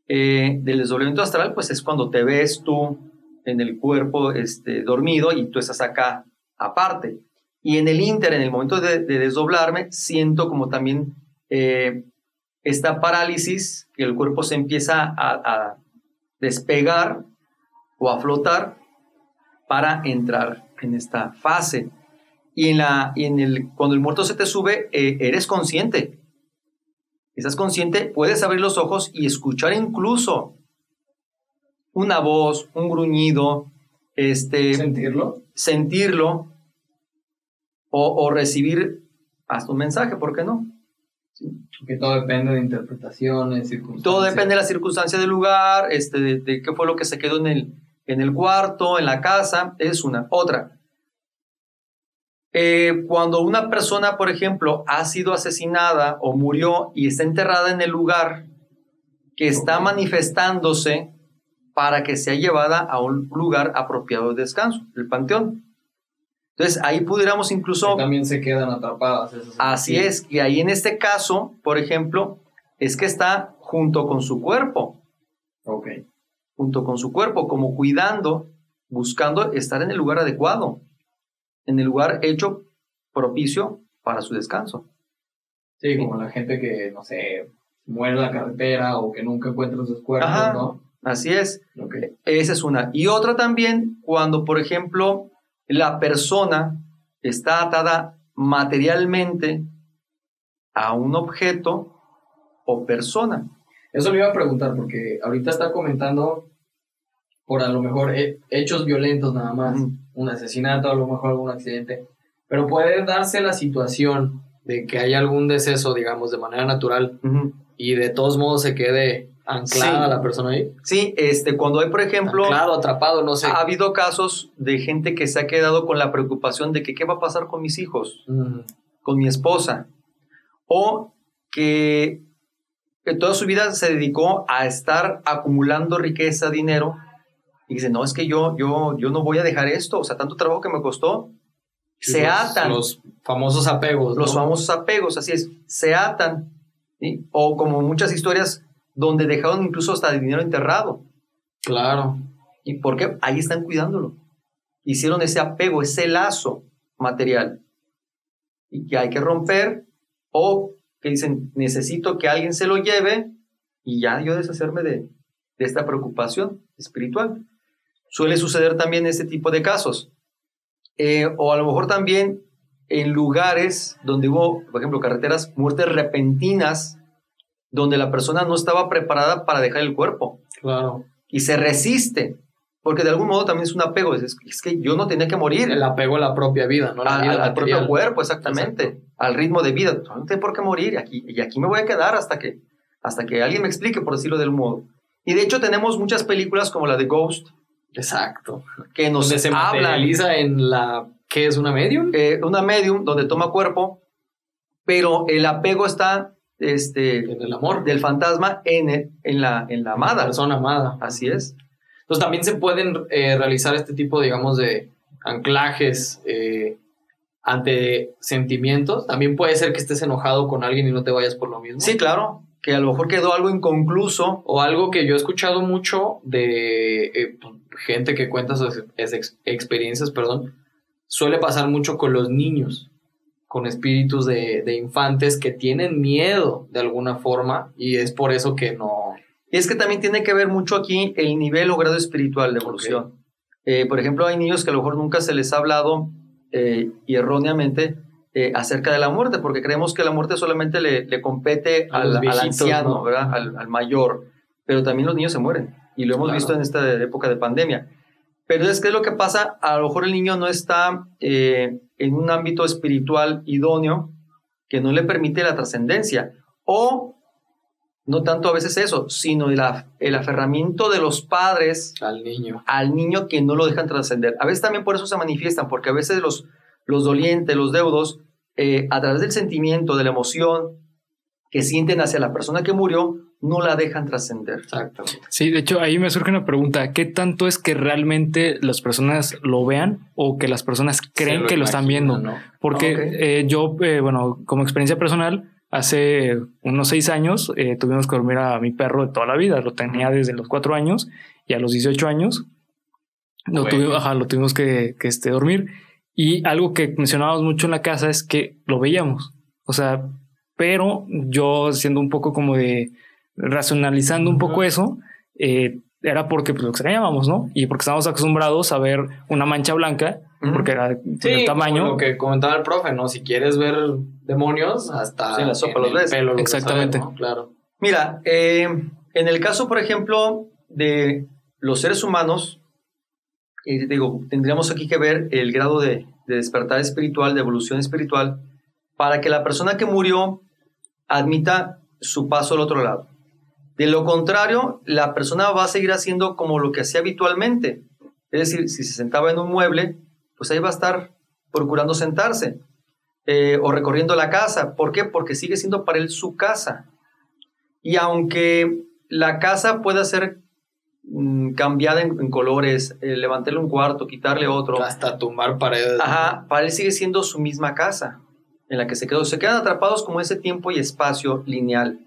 eh, del desdoblamiento astral, pues es cuando te ves tú en el cuerpo este, dormido y tú estás acá aparte. Y en el inter, en el momento de, de desdoblarme, siento como también eh, esta parálisis, que el cuerpo se empieza a, a despegar o a flotar para entrar en esta fase. Y, en la, y en el, cuando el muerto se te sube, eh, eres consciente. Estás consciente, puedes abrir los ojos y escuchar incluso una voz, un gruñido, este, ¿Sentirlo? sentirlo o, o recibir hasta un mensaje, ¿por qué no? Que todo depende de interpretaciones, circunstancias. Todo depende de la circunstancia del lugar, este, de, de qué fue lo que se quedó en el, en el cuarto, en la casa, es una. Otra, eh, cuando una persona, por ejemplo, ha sido asesinada o murió y está enterrada en el lugar que está manifestándose para que sea llevada a un lugar apropiado de descanso, el panteón. Entonces ahí pudiéramos incluso... Que también se quedan atrapadas. Esas Así es, y ahí en este caso, por ejemplo, es que está junto con su cuerpo. Ok. Junto con su cuerpo, como cuidando, buscando estar en el lugar adecuado en el lugar hecho propicio para su descanso. Sí, como la gente que, no sé, muere en la carretera o que nunca encuentra sus cuerpos, Ajá, ¿no? Así es. Okay. Esa es una. Y otra también, cuando, por ejemplo, la persona está atada materialmente a un objeto o persona. Eso le iba a preguntar, porque ahorita está comentando por a lo mejor he hechos violentos nada más, un asesinato, a lo mejor algún accidente, pero puede darse la situación de que haya algún deceso, digamos, de manera natural y de todos modos se quede anclada Sí. la persona ahí. Sí, este, cuando hay, por ejemplo, Anclado, atrapado, no sé. ha habido casos de gente que se ha quedado con la preocupación de que qué va a pasar con mis hijos. Ujú. con mi esposa, o que, que toda su vida se dedicó a estar acumulando riqueza, dinero, y dice, no, es que yo, yo, yo no voy a dejar esto, o sea, tanto trabajo que me costó, se los, atan Los famosos apegos. los ¿no? famosos apegos, así es, se atan, ¿sí? o como muchas historias donde dejaron incluso hasta dinero enterrado. Claro. ¿Y por qué? Ahí están cuidándolo. Hicieron ese apego, ese lazo material. Y que hay que romper, o que dicen, necesito que alguien se lo lleve y ya yo deshacerme de, de esta preocupación espiritual. Suele suceder también este tipo de casos. Eh, o a lo mejor también en lugares donde hubo, por ejemplo, carreteras, muertes repentinas, donde la persona no estaba preparada para dejar el cuerpo Claro. y se resiste, porque de algún modo también es un apego, es, es que yo no tenía que morir El apego a la propia vida, ¿no? La al, vida al- al propio cuerpo, exactamente, Exacto. al ritmo de vida, no tengo por qué morir, y aquí, y aquí me voy a quedar hasta que, hasta que alguien me explique, por decirlo de algún modo. Y de hecho tenemos muchas películas como la de Ghost, Exacto. que nos Donde se materializa en la... ¿Qué es una medium? eh, una medium donde toma cuerpo, pero el apego está este, En el amor. del fantasma en, el- en, la, en la La amada. persona amada. Así es. Entonces también se pueden eh, realizar este tipo, digamos, de anclajes eh, ante sentimientos. También puede ser que estés enojado con alguien y no te vayas por lo mismo. Sí, claro, que a lo mejor quedó algo inconcluso. O algo que yo he escuchado mucho de eh, gente que cuenta sus ex- experiencias, perdón, suele pasar mucho con los niños, con espíritus de, de infantes que tienen miedo de alguna forma y es por eso que no... Y es que también tiene que ver mucho aquí el nivel o grado espiritual de evolución. Eh, por ejemplo, hay niños que a lo mejor nunca se les ha hablado eh, y erróneamente eh, acerca de la muerte, porque creemos que la muerte solamente le, le compete A al, anciano, ¿no? ¿verdad? Al, al mayor. Pero también los niños se mueren y lo hemos Claro. visto en esta época de pandemia. Pero es que es lo que pasa, a lo mejor el niño no está eh, en un ámbito espiritual idóneo que no le permite la trascendencia. O no tanto a veces eso, sino el, af- el aferramiento de los padres al niño. al niño que no lo dejan trascender. A veces también por eso se manifiestan, porque a veces los, los dolientes, los deudos, eh, a través del sentimiento, de la emoción que sienten hacia la persona que murió, no la dejan trascender. Exactamente. Sí, de hecho, ahí me surge una pregunta. ¿Qué tanto es que realmente las personas lo vean o que las personas creen Se que lo están viendo? ¿no? Porque Ok. eh, yo, eh, bueno, como experiencia personal, hace unos seis años eh, tuvimos que dormir a mi perro de toda la vida. Lo tenía desde los cuatro años y a los 18 años lo, Bueno. tuvimos, ajá, lo tuvimos que, que, este, dormir. Y algo que mencionábamos mucho en la casa es que lo veíamos. O sea, pero yo siendo un poco como de racionalizando un poco eso, eh, era porque pues, lo extrañábamos, ¿no? Y porque estábamos acostumbrados a ver una mancha blanca, porque era Sí, tamaño. como lo que comentaba el profe, ¿no? Si quieres ver demonios, hasta Sí, en la sopa en los el ves. pelo Exactamente. ¿no? Claro. Mira, eh, en el caso, por ejemplo, de los seres humanos, eh, digo, tendríamos aquí que ver el grado de, de despertar espiritual, de evolución espiritual, para que la persona que murió admita su paso al otro lado. De lo contrario, la persona va a seguir haciendo como lo que hacía habitualmente. Es decir, si se sentaba en un mueble, pues ahí va a estar procurando sentarse eh, o recorriendo la casa. ¿Por qué? Porque sigue siendo para él su casa. Y aunque la casa pueda ser mm, cambiada en, colores, eh, levantarle un cuarto, quitarle otro. Hasta tumbar paredes. Ajá, para él sigue siendo su misma casa en la que se quedó. Se quedan atrapados como ese tiempo y espacio lineal.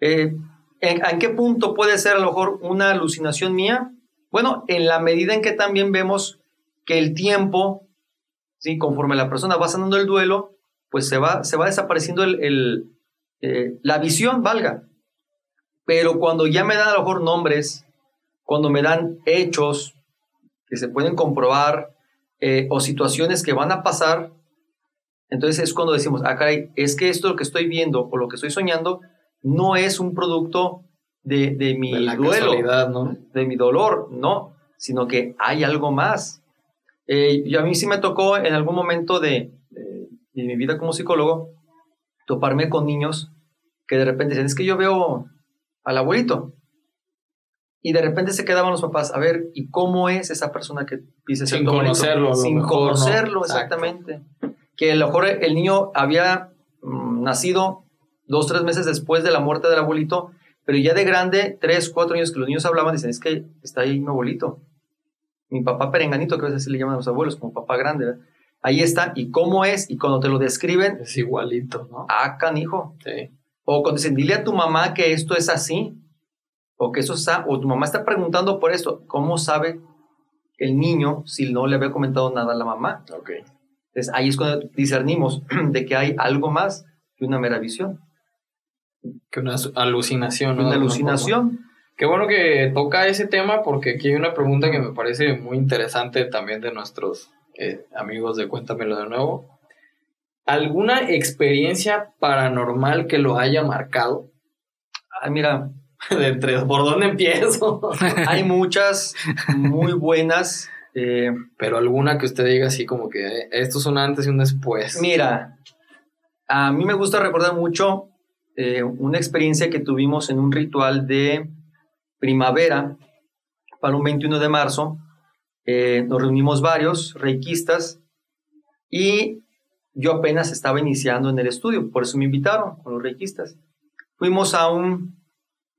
Eh, ¿en, qué punto puede ser a lo mejor una alucinación mía? Bueno, en la medida en que también vemos que el tiempo, ¿sí? conforme la persona va sanando el duelo, pues se va, se va desapareciendo el, eh, la visión, valga. Pero cuando ya me dan a lo mejor nombres, cuando me dan hechos que se pueden comprobar eh, o situaciones que van a pasar, entonces es cuando decimos, ah, caray, es que esto lo que estoy viendo o lo que estoy soñando no es un producto de, de mi duelo, ¿no? de mi dolor, no, sino que hay algo más. Eh, y a mí sí me tocó en algún momento de, de, mi vida como psicólogo toparme con niños que de repente dicen, es que yo veo al abuelito. Y de repente se quedaban los papás, a ver, ¿y cómo es esa persona que dice Sin conocerlo. Sin conocerlo, exactamente. Que a lo mejor el niño había mm, nacido dos, tres meses después de la muerte del abuelito, pero ya de grande, tres, cuatro años que los niños hablaban, dicen, es que está ahí mi abuelito. Mi papá perenganito, que a veces le llaman a los abuelos, como papá grande. Ahí está, y cómo es, y cuando te lo describen... Es igualito, ¿no? Ah, canijo. Sí. O cuando dicen, dile a tu mamá que esto es así, o que eso está, o tu mamá está preguntando por esto, ¿cómo sabe el niño si no le había comentado nada a la mamá? Ok. Entonces ahí es cuando discernimos de que hay algo más que una mera visión. Que una alucinación, ¿no? Una alucinación. Qué bueno que toca ese tema porque aquí hay una pregunta que me parece muy interesante también de nuestros eh, amigos de Cuéntamelo de nuevo. ¿Alguna experiencia paranormal que lo haya marcado? Ay, mira. De entre, ¿Por dónde empiezo? Hay muchas muy buenas. Eh, Pero alguna que usted diga así como que eh, esto es un antes y un después. Mira, a mí me gusta recordar mucho eh, una experiencia que tuvimos en un ritual de primavera para un 21 de marzo. nos reunimos varios reikistas y yo apenas estaba iniciando en el estudio, por eso me invitaron con los reikistas. Fuimos a un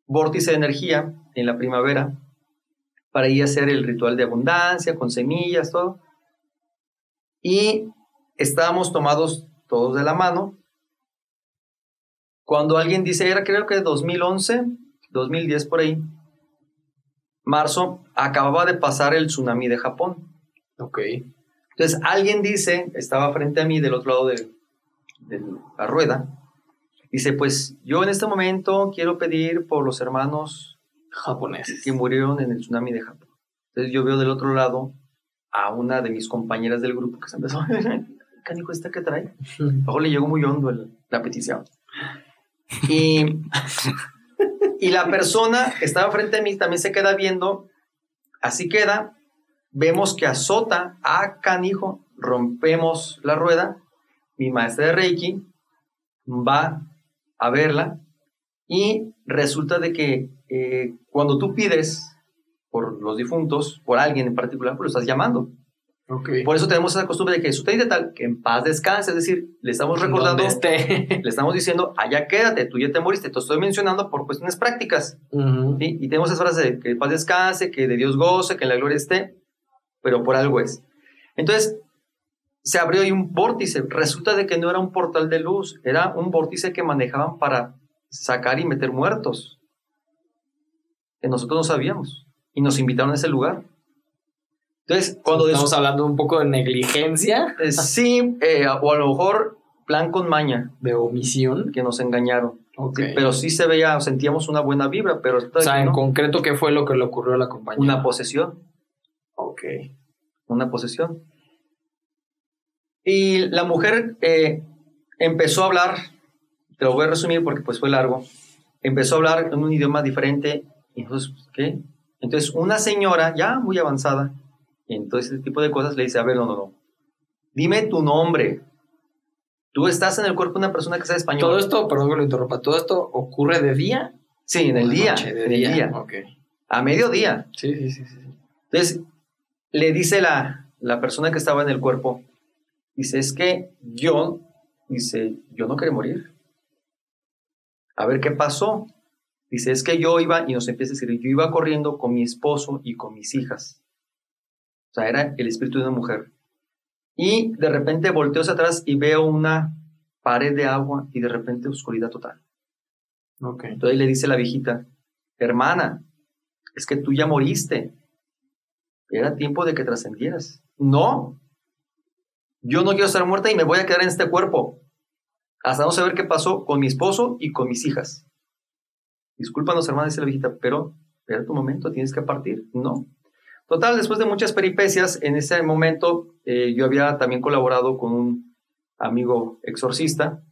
vórtice de energía en la primavera para ir a hacer el ritual de abundancia, con semillas, todo. Y estábamos tomados todos de la mano. Cuando alguien dice, era creo que 2011, 2010 por ahí, marzo, acababa de pasar el tsunami de Japón. Ok. Entonces alguien dice, estaba frente a mí del otro lado de, la rueda, dice, pues yo en este momento quiero pedir por los hermanos japoneses que murieron en el tsunami de Japón. Entonces yo veo del otro lado a una de mis compañeras del grupo que se empezó, canijo esta que trae. Luego le llegó muy hondo la petición. Y, y la persona que estaba frente a mí también se queda viendo, así queda, vemos que azota a canijo, rompemos la rueda, mi maestra de Reiki va a verla. Y resulta de que eh, cuando tú pides por los difuntos, por alguien en particular, pues lo estás llamando. Por eso tenemos esa costumbre de que su de tal, que en paz descanse, es decir, le estamos recordando, le estamos diciendo, allá quédate, tú ya te moriste, te estoy mencionando por cuestiones prácticas. Y tenemos esa frase de que en paz descanse, que de Dios goce, que en la gloria esté pero por algo es. Entonces, se abrió ahí un vórtice. Resulta de que no era un portal de luz, era un vórtice que manejaban para sacar y meter muertos. Que nosotros no sabíamos. Y nos invitaron a ese lugar. Entonces, cuando... Estamos hablando un poco de negligencia. Eh, sí, eh, o a lo mejor plan con maña. De omisión. Que nos engañaron. pero sí se veía, sentíamos una buena vibra, pero... O sea, en concreto, ¿qué fue lo que le ocurrió a la compañía? Una posesión. Ok. Una posesión. Y la mujer eh, empezó a hablar, te lo voy a resumir porque pues fue largo, empezó a hablar en un idioma diferente. Y entonces, ¿qué? Entonces una señora ya muy avanzada, y entonces ese tipo de cosas le dice, a ver, no, no, no, dime tu nombre. Tú estás en el cuerpo de una persona que sabe español. Todo esto, perdón que lo interrumpa, todo esto ocurre de día. Sí, en el día. noche? de en el día. A mediodía. Sí, sí, sí, sí. Entonces, le dice la, la persona que estaba en el cuerpo, dice, es que yo, dice, yo no quería morir. A ver qué pasó. Dice, es que yo iba, y nos empieza a decir, yo iba corriendo con mi esposo y con mis hijas. O sea, era el espíritu de una mujer. Y de repente volteo hacia atrás y veo una pared de agua y de repente oscuridad total. Ok. Entonces le dice la viejita, hermana, es que tú ya moriste. Era tiempo de que trascendieras. No, yo no quiero estar muerta y me voy a quedar en este cuerpo. Hasta no saber qué pasó con mi esposo y con mis hijas. Discúlpanos, hermana, dice la viejita, pero era tu momento, tienes que partir. No. Total, después de muchas peripecias, en ese momento eh, yo había también colaborado con un amigo exorcista,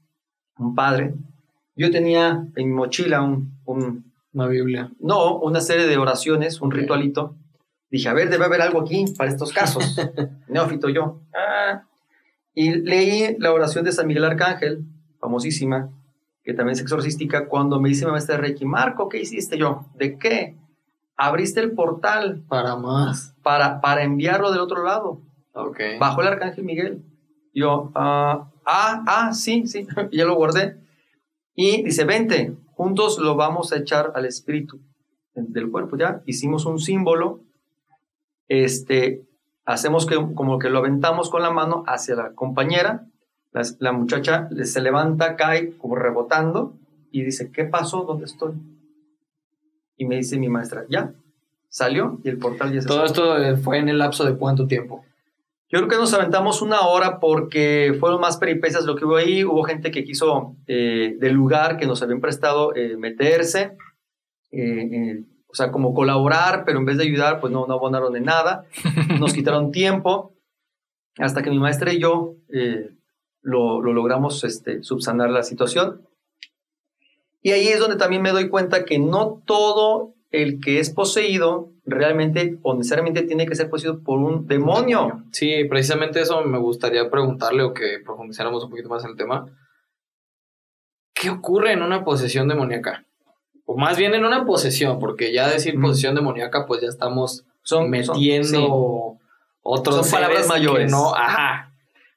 un padre. Yo tenía en mi mochila un, un Una Biblia. no, una serie de oraciones, un ritualito. Dije, a ver, debe haber algo aquí para estos casos. Neófito yo. Ah. Y leí la oración de San Miguel Arcángel, famosísima, que también es exorcística, cuando me dice mi maestra Reiki, Marco, ¿qué hiciste yo? ¿De qué? Abriste el portal Para más. para, para enviarlo del otro lado. Ok. Bajo el Arcángel Miguel. Yo, ah, ah, ah, sí, sí. Ya lo guardé. Y dice, vente, juntos lo vamos a echar al espíritu del cuerpo. Ya hicimos un símbolo. Este, hacemos que, como que lo aventamos con la mano hacia la compañera. Las- La, muchacha se levanta, cae como rebotando y dice, ¿qué pasó? ¿Dónde estoy? Y me dice mi maestra, ya, salió y el portal ya se Todo cerró". esto eh, fue en el lapso de cuánto tiempo. Yo creo que nos aventamos una hora porque fueron más peripecias lo que hubo ahí. Hubo gente que quiso eh, del lugar que nos habían prestado eh, meterse, eh, eh, o sea, como colaborar, pero en vez de ayudar, pues no, no abonaron en nada. Nos quitaron tiempo hasta que mi maestra y yo eh, lo, lo logramos este, subsanar la situación. Y ahí es donde también me doy cuenta que no todo el que es poseído realmente o necesariamente tiene que ser poseído por un demonio. Sí, precisamente eso me gustaría preguntarle o que profundizáramos un poquito más en el tema. ¿Qué ocurre en una posesión demoníaca? O más bien en una posesión, porque ya decir posesión demoníaca, pues ya estamos Son, metiendo son- sí. otros Son palabras mayores. no, ajá.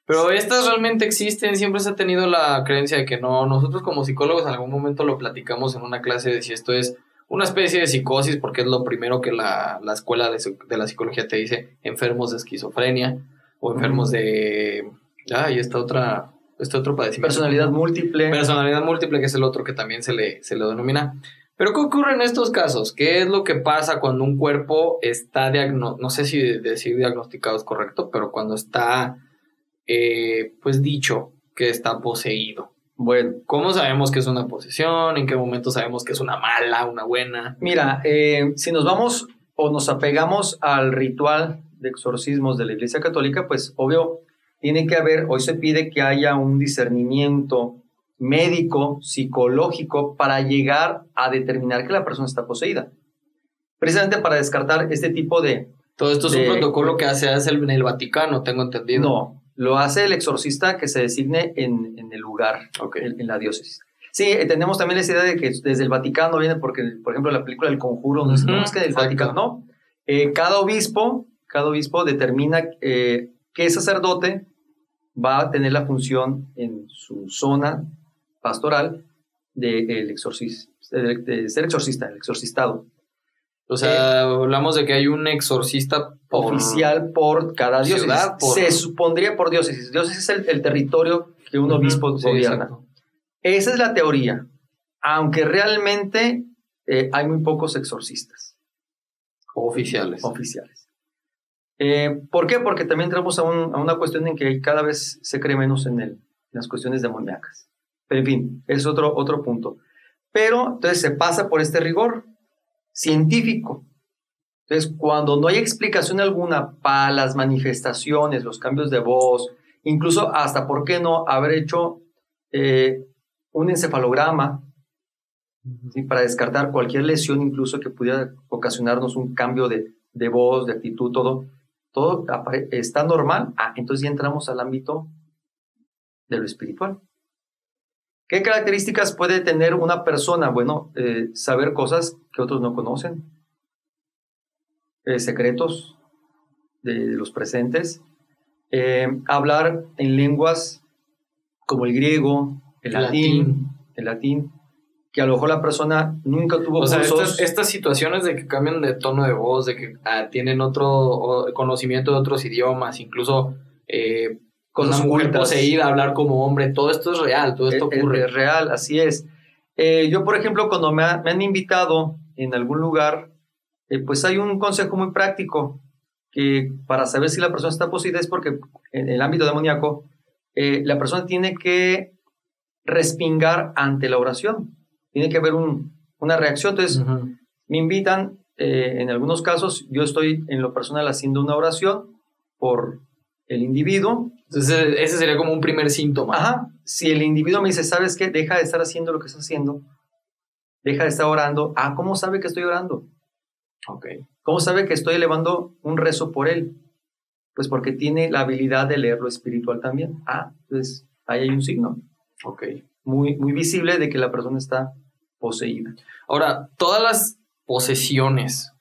Pero estas realmente existen, siempre se ha tenido la creencia de que no. Nosotros como psicólogos en algún momento lo platicamos en una clase de si esto es una especie de psicosis, porque es lo primero que la, la escuela de, de la psicología te dice, enfermos de esquizofrenia o enfermos de... Ah, y esta otra, este otro padecimiento. Personalidad múltiple. Personalidad múltiple, que es el otro que también se le, se le denomina. Pero ¿qué ocurre en estos casos? ¿Qué es lo que pasa cuando un cuerpo está diagno no sé si decir diagnosticado es correcto, pero cuando está, eh, pues dicho que está poseído? Bueno, ¿Cómo sabemos que es una posesión? ¿En qué momento sabemos que es una mala, una buena? mira, eh, si nos vamos o nos apegamos al ritual de exorcismos de la Iglesia Católica, pues obvio, tiene que haber, hoy se pide que haya un discernimiento médico, psicológico, para llegar a determinar que la persona está poseída. Precisamente para descartar este tipo de... Todo esto es De- un protocolo que hace, hace el- en el Vaticano, tengo entendido. No, lo hace el exorcista que se designe en, en el lugar. Ok. en, en la diócesis. Sí, eh, tenemos también esa idea de que desde el Vaticano viene porque, por ejemplo, la película El Conjuro, no, es- no es que del. Vaticano, no. Eh, cada obispo, cada obispo determina eh, qué sacerdote va a tener la función en su zona pastoral de, el exorcis- de- de ser exorcista, el exorcistado. O sea, hablamos de que hay un exorcista por- Oficial por cada diócesis. ciudad, por- Se supondría por diócesis. Diócesis es el, el territorio que un obispo sí, gobierna. exacto. Esa es la teoría, aunque realmente eh, hay muy pocos exorcistas Oficiales. oficiales. Eh, ¿Por qué? Porque también entramos a, un- a una cuestión en que cada vez se cree menos en, el, en las cuestiones demoníacas. Pero en fin, es otro, otro punto. Pero entonces se pasa por este rigor científico. Entonces, cuando no hay explicación alguna para las manifestaciones, los cambios de voz, incluso hasta, ¿por qué no haber hecho eh, un encefalograma ¿sí? para descartar cualquier lesión, incluso que pudiera ocasionarnos un cambio de, de voz, de actitud, todo, todo está normal, ah, entonces ya entramos al ámbito de lo espiritual. ¿Qué características puede tener una persona? Bueno, eh, saber cosas que otros no conocen, eh, secretos de, los presentes, eh, hablar en lenguas como el griego, el latín, el latín, que a lo mejor la persona nunca tuvo o sea, cursos. estas, situaciones de que cambian de tono de voz, de que ah, tienen otro conocimiento de otros idiomas, incluso eh, con una mujer poseída, hablar como hombre, todo esto es real, todo esto ocurre. Es, real, así es. Eh, yo, por ejemplo, cuando me, han invitado en algún lugar, eh, pues hay un consejo muy práctico que para saber si la persona está poseída es porque en el ámbito demoníaco, eh, la persona tiene que respingar ante la oración, tiene que haber una reacción. Entonces, me invitan, en algunos casos, yo estoy en lo personal haciendo una oración por el individuo. Entonces, ese sería como un primer síntoma. Ajá. Si el individuo me dice, ¿sabes qué? Deja de estar haciendo lo que está haciendo. Deja de estar orando. Ah, ¿cómo sabe que estoy orando? Ok. ¿Cómo sabe que estoy elevando un rezo por él? Pues porque tiene la habilidad de leer lo espiritual también. Ah, entonces ahí hay un signo. Ok. Muy, muy visible de que la persona está poseída. Ahora, todas las posesiones,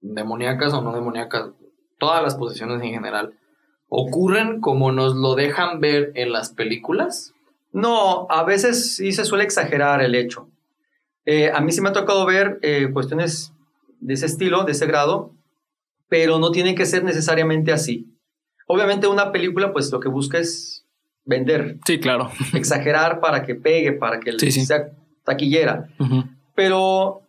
demoníacas o no demoníacas, todas las posesiones en general, ocurren como nos lo dejan ver en las películas? No, a veces sí se suele exagerar el hecho. Eh, a mí sí me ha tocado ver eh, cuestiones de ese estilo, de ese grado, pero no tiene que ser necesariamente así. Obviamente una película pues lo que busca es vender. Sí, claro. Exagerar para que pegue, para que sea taquillera. Pero,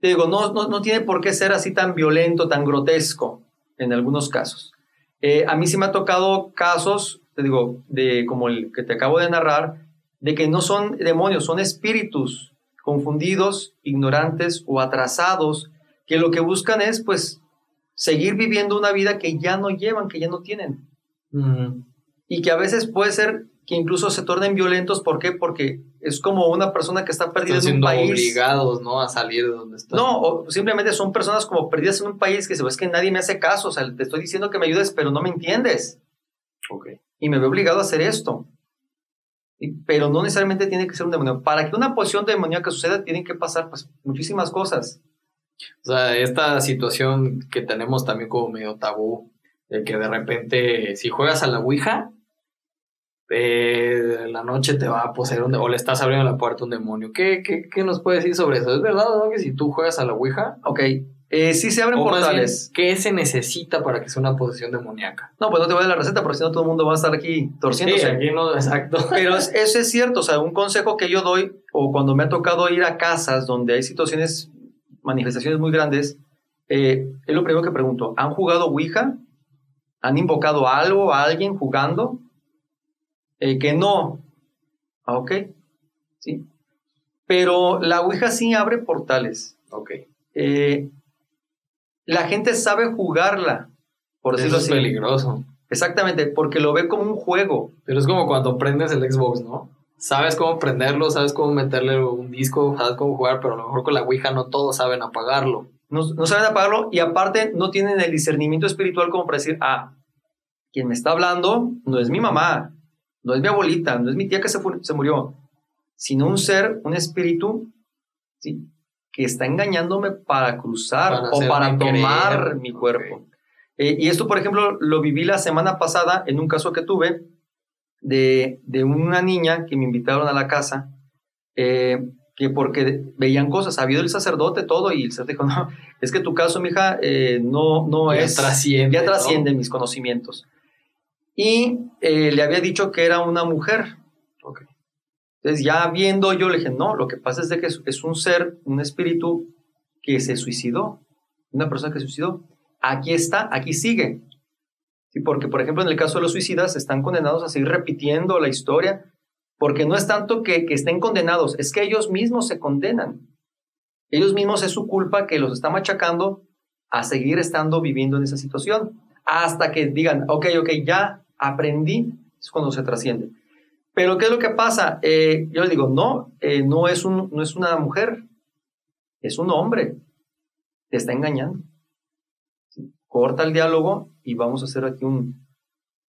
te digo, no, no, no tiene por qué ser así tan violento, tan grotesco en algunos casos. Eh, a mí sí me ha tocado casos, te digo, de como el que te acabo de narrar, de que no son demonios, son espíritus confundidos, ignorantes o atrasados, que lo que buscan es pues seguir viviendo una vida que ya no llevan, que ya no tienen. Y que a veces puede ser que incluso se tornen violentos. ¿Por qué? Porque es como una persona que está perdida en un país. obligados, ¿no? A salir de donde están. No, o simplemente son personas como perdidas en un país que se ve es que nadie me hace caso. O sea, te estoy diciendo que me ayudes, pero no me entiendes. Ok. Y me veo obligado a hacer esto. pero no necesariamente tiene que ser un demonio. Para que una posición demoníaca suceda, tienen que pasar pues, muchísimas cosas. O sea, esta situación que tenemos también como medio tabú, de que de repente, si juegas a la Ouija, eh, la noche te va a poseer un o le estás abriendo la puerta a un demonio. ¿Qué, qué, qué nos puedes decir sobre eso? ¿Es verdad no? que si tú juegas a la Ouija? Ok. Eh, sí se abren portales. ¿Qué se necesita para que sea una posesión demoníaca? No, pues no te voy a dar la receta porque si no todo el mundo va a estar aquí torciéndose. Sí, aquí no, exacto. Pero eso es cierto, o sea, un consejo que yo doy, o cuando me ha tocado ir a casas donde hay situaciones, manifestaciones muy grandes, eh, es lo primero que pregunto, ¿han jugado Ouija? ¿Han invocado algo, a alguien jugando? Eh, que no. Ah, ok. Sí. Pero la Ouija sí abre portales. Ok. Eh, la gente sabe jugarla, por decirlo Eso es peligroso. Exactamente, porque lo ve como un juego. Pero es como cuando prendes el Xbox, ¿no? Sabes cómo prenderlo, sabes cómo meterle un disco, sabes cómo jugar, pero a lo mejor con la Ouija no todos saben apagarlo. No, no saben apagarlo y aparte no tienen el discernimiento espiritual como para decir, ah, quien me está hablando no es mi mamá, no es mi abuelita, no es mi tía que se, se murió, sino un ser, un espíritu, ¿sí? que está engañándome para cruzar o para tomar mi cuerpo. Eh, y esto, por ejemplo, lo viví la semana pasada en un caso que tuve de, de una niña que me invitaron a la casa, eh, que porque veían cosas, había el sacerdote, todo, y el sacerdote dijo, no, es que tu caso, mija, eh, no, no ya es... Trasciende, ya trasciende mis conocimientos y eh, le había dicho que era una mujer. Entonces ya viendo yo le dije, no, lo que pasa es de que es, un ser, un espíritu que se suicidó, una persona que se suicidó. Aquí está, aquí sigue. ¿Sí? Porque, por ejemplo, en el caso de los suicidas, están condenados a seguir repitiendo la historia, porque no es tanto que, que estén condenados, es que ellos mismos se condenan. Ellos mismos es su culpa que los está machacando a seguir estando viviendo en esa situación, hasta que digan, ok, ok, ya aprendí, es cuando se trasciende. Pero ¿qué es lo que pasa? Eh, yo le digo, no, eh, no, es un, no es una mujer, es un hombre, te está engañando. Corta el diálogo y vamos a hacer aquí un,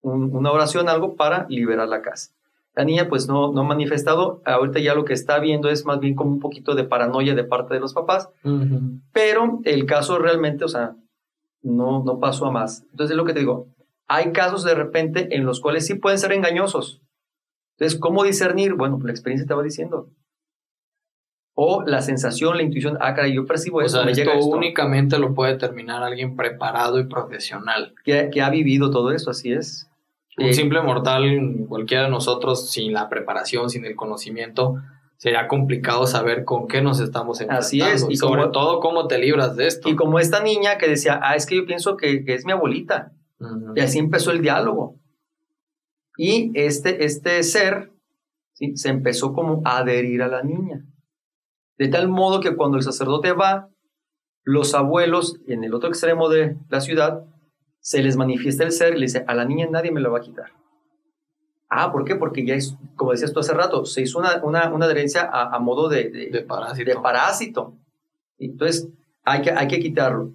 un- una oración, algo para liberar la casa. La niña pues no, no ha manifestado, ahorita ya lo que está viendo es más bien como un poquito de paranoia de parte de los papás, pero el caso realmente, o sea, no, no pasó a más. Entonces es lo que te digo, hay casos de repente en los cuales sí pueden ser engañosos. Entonces, ¿cómo discernir? Bueno, pues la experiencia te va diciendo. O la sensación, la intuición, ah, caray, yo percibo O eso, sea, me esto, llega esto. únicamente lo puede determinar alguien preparado y profesional. Que, que ha vivido todo eso, así es. Un Eh, simple mortal, cualquiera de nosotros, sin la preparación, sin el conocimiento, sería complicado saber con qué nos estamos enfrentando. Así es, y Y sobre como- todo, cómo te libras de esto. Y como esta niña que decía, ah, es que yo pienso que, que es mi abuelita. Y así empezó el diálogo. Y este, este ser ¿sí? se empezó como a adherir a la niña. De tal modo que cuando el sacerdote va, los abuelos en el otro extremo de la ciudad, se les manifiesta el ser y le dice, a la niña nadie me la va a quitar. Ah, ¿por qué? Porque ya es, como decías tú hace rato, se hizo una, una, una adherencia a, a modo de, de- de parásito. de parásito. Entonces, hay que, hay que quitarlo.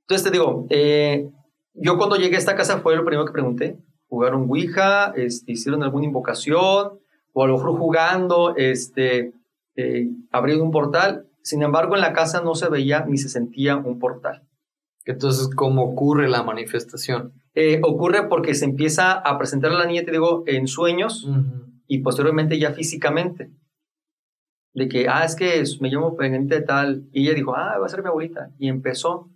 Entonces, te digo, eh, yo cuando llegué a esta casa fue lo primero que pregunté. ¿Jugaron Ouija? Este, ¿Hicieron alguna invocación? O a lo mejor jugando, este, eh, abrieron un portal. Sin embargo, en la casa no se veía ni se sentía un portal. Entonces, ¿cómo ocurre la manifestación? Eh, ocurre porque se empieza a presentar a la niña, te digo, en sueños y posteriormente ya físicamente. De que, ah, es que me llamo Perenita de tal. Y ella dijo, ah, va a ser mi abuelita. Y empezó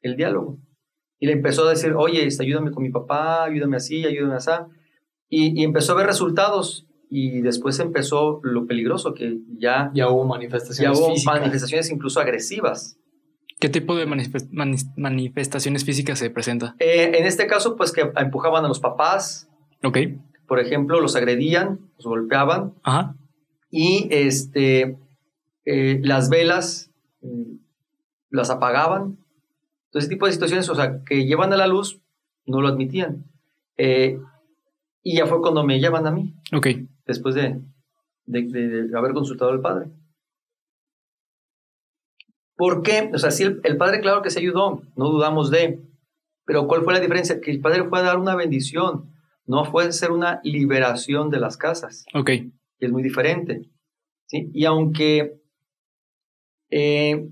el diálogo. Y le empezó a decir, oye, este, ayúdame con mi papá, ayúdame así, ayúdame así. Y, y empezó a ver resultados. Y después empezó lo peligroso, que ya, Ya hubo ya manifestaciones hubo físicas. manifestaciones incluso agresivas. ¿Qué tipo de manifest- manifestaciones físicas se presenta? Eh, en este caso, pues que empujaban a los papás, Ok. por ejemplo, los agredían, los golpeaban, Ajá. y este, eh, las velas mm, las apagaban. Entonces, ese tipo de situaciones, o sea, que llevan a la luz, no lo admitían. Eh, y ya fue cuando me llaman a mí, Ok. después de, de- de- de haber consultado al padre. ¿Por qué? O sea, sí, el, el padre, claro que se ayudó, no dudamos de. Pero ¿cuál fue la diferencia? Que el padre fue a dar una bendición, no fue a hacer una liberación de las casas Ok. que es muy diferente. ¿sí? Y aunque eh,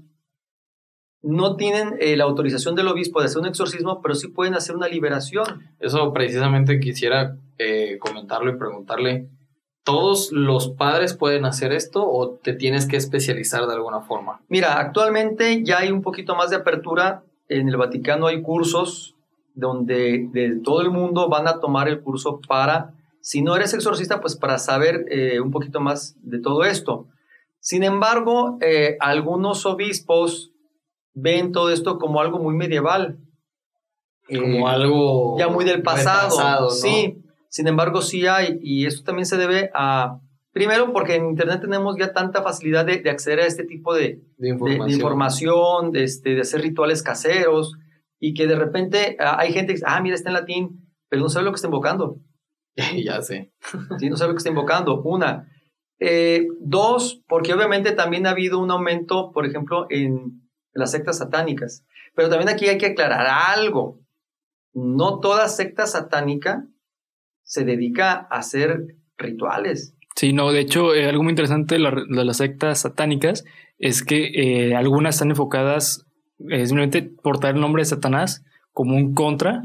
no tienen eh, la autorización del obispo de hacer un exorcismo, pero sí pueden hacer una liberación. Eso precisamente quisiera eh, comentarlo y preguntarle, ¿todos los padres pueden hacer esto o te tienes que especializar de alguna forma? Mira, actualmente ya hay un poquito más de apertura. En el Vaticano hay cursos donde de todo el mundo van a tomar el curso para, si no eres exorcista, pues para saber eh, un poquito más de todo esto. Sin embargo, algunos obispos ven todo esto como algo muy medieval. Como Eh, algo ya muy del pasado. Sí, sin embargo sí hay y esto también se debe a, primero porque en Internet tenemos ya tanta facilidad de, de acceder a este tipo de, información. de información, de, este, de hacer rituales caseros y que de repente ah, hay gente que dice, ah, mira, está en latín, pero no sabe lo que está invocando. ya sé. ¿sí? No sabe lo que está invocando. Una. Eh, dos, porque obviamente también ha habido un aumento, por ejemplo, en las sectas satánicas. Pero también aquí hay que aclarar algo. No toda secta satánica se dedica a hacer rituales. Sí, no, de hecho, eh, algo muy interesante de, la- de las sectas satánicas es que eh, algunas están enfocadas eh, simplemente por dar el nombre de Satanás como un contra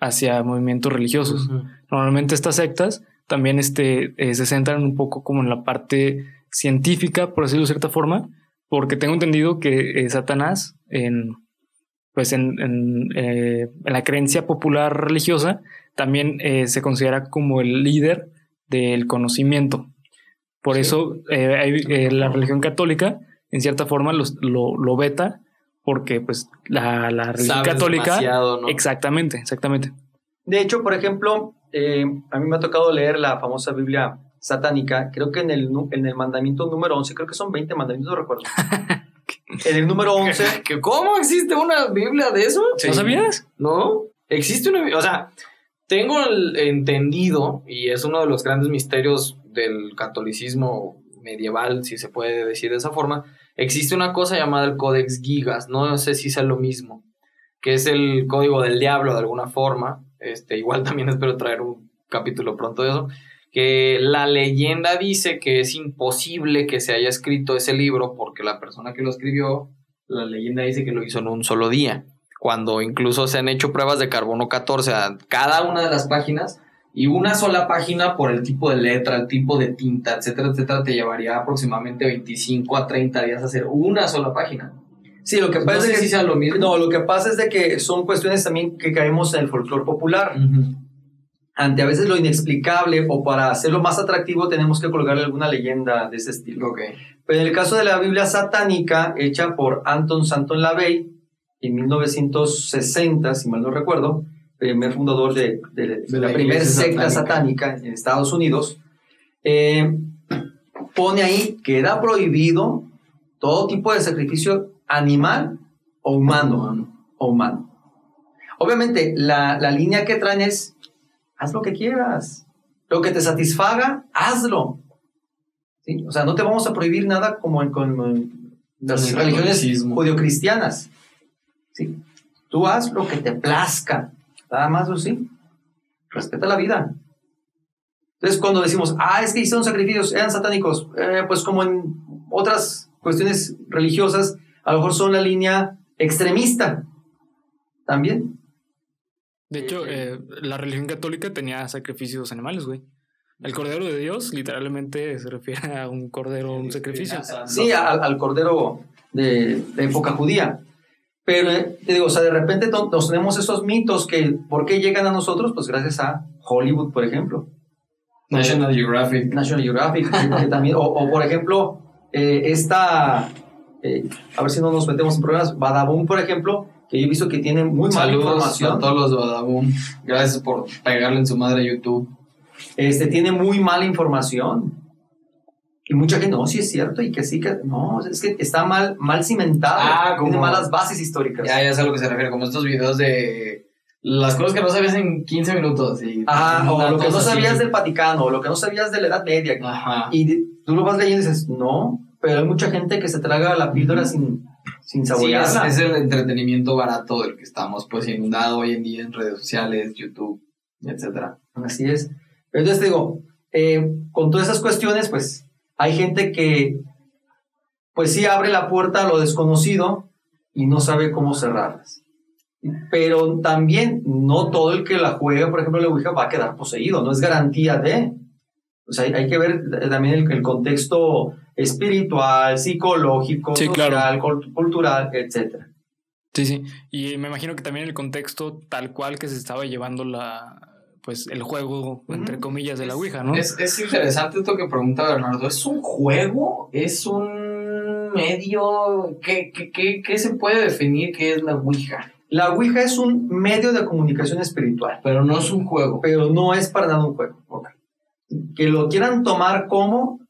hacia movimientos religiosos. Ujú. Normalmente estas sectas también este, eh, se centran un poco como en la parte científica, por decirlo de cierta forma, porque tengo entendido que eh, Satanás, en, pues en, en, eh, en la creencia popular religiosa, también eh, se considera como el líder del conocimiento. Por Sí. eso hay, la religión católica, en cierta forma, los- lo, lo veta, porque pues la, la religión Sabes católica... demasiado, ¿no? Exactamente, exactamente. De hecho, por ejemplo, a mí me ha tocado leer la famosa Biblia satánica, creo que en el, en el mandamiento número 11, creo que son 20 mandamientos, no recuerdo. en el número 11, ¿Que ¿Cómo existe una Biblia de eso? ¿No sabías? ¿No? Existe una... O sea, tengo el entendido, y es uno de los grandes misterios del catolicismo medieval, si se puede decir de esa forma, existe una cosa llamada el Codex Gigas, no sé si sea lo mismo, que es el código del diablo de alguna forma, este, igual también espero traer un capítulo pronto de eso, que la leyenda dice que es imposible que se haya escrito ese libro porque la persona que lo escribió, la leyenda dice que lo hizo en un solo día, cuando incluso se han hecho pruebas de carbono 14 a cada una de las páginas y una sola página por el tipo de letra, el tipo de tinta, etcétera, etcétera, te llevaría aproximadamente 25 a 30 días hacer una sola página. Sí, lo que pasa No es que si sea lo mismo. No, lo que pasa es de que son cuestiones también que caemos en el folclore popular. Ante a veces lo inexplicable o para hacerlo más atractivo tenemos que colgarle alguna leyenda de ese estilo. Pero en el caso de la Biblia satánica, hecha por Anton Santon LaVey en 1960, si mal no recuerdo, primer fundador de, de- de De la, la primera secta satánica. satánica en Estados Unidos, eh, pone ahí que era prohibido todo tipo de sacrificio animal o humano. O humano. Obviamente, la, la línea que traen es, haz lo que quieras. Lo que te satisfaga, hazlo. ¿Sí? O sea, no te vamos a prohibir nada como en, en las religiones judio-cristianas. ¿Sí? Tú haz lo que te plazca. Nada más así. Respeta la vida. Entonces, cuando decimos, ah, es que hicieron sacrificios, eran satánicos, eh, pues como en otras cuestiones religiosas, a lo mejor son la línea extremista. También. De hecho, eh, la religión católica tenía sacrificios animales, güey. El cordero de Dios literalmente se refiere a un cordero, un sacrificio. Sí, al, al cordero de, de época judía. Pero eh, te digo, o sea, de repente nos tenemos esos mitos que, ¿por qué llegan a nosotros? Pues gracias a Hollywood, por ejemplo. National Geographic. National Geographic, que- también, o, o, por ejemplo, eh, esta, eh, a ver si no nos metemos en problemas, Badaboom, por ejemplo, que yo he visto que tiene muy mala Saludos a información, todos los Badaboom. Gracias por pegarle en su madre a YouTube. este, tiene muy mala información. Y mucha gente, no, sí es cierto, y que sí, que no, es que está mal, mal cimentado, Ah, tiene como- malas bases históricas. Ya, ya sé a lo que se refiere, como estos videos de las cosas que no sabías en 15 minutos. Y Ajá, o lo que no datos así. sabías del Vaticano, o lo que no sabías de la Edad Media. Ajá. Y de- tú lo vas leyendo y dices, no, pero hay mucha gente que se traga la píldora sin, sin Sí, es, saborearla. es el entretenimiento barato del que estamos pues inundado hoy en día en redes sociales, YouTube, etcétera. Así es. Entonces te digo, eh, con todas esas cuestiones, pues hay gente que, pues sí abre la puerta a lo desconocido y no sabe cómo cerrarlas. Pero también no todo el que la juega, por ejemplo, la Ouija va a quedar poseído, no es garantía de. O sea, hay, hay que ver también el, el contexto espiritual, psicológico, Sí, social, claro. cultural, etcétera. Sí, sí. Y me imagino que también el contexto tal cual que se estaba llevando la pues el juego, entre comillas, de la Ouija, ¿no? Es, es interesante esto que pregunta Bernardo. ¿Es un juego? ¿Es un medio? ¿Qué, qué, qué, qué se puede definir que es la Ouija? La Ouija es un medio de comunicación espiritual. Pero no es un juego. pero no es para nada un juego. Que lo quieran tomar como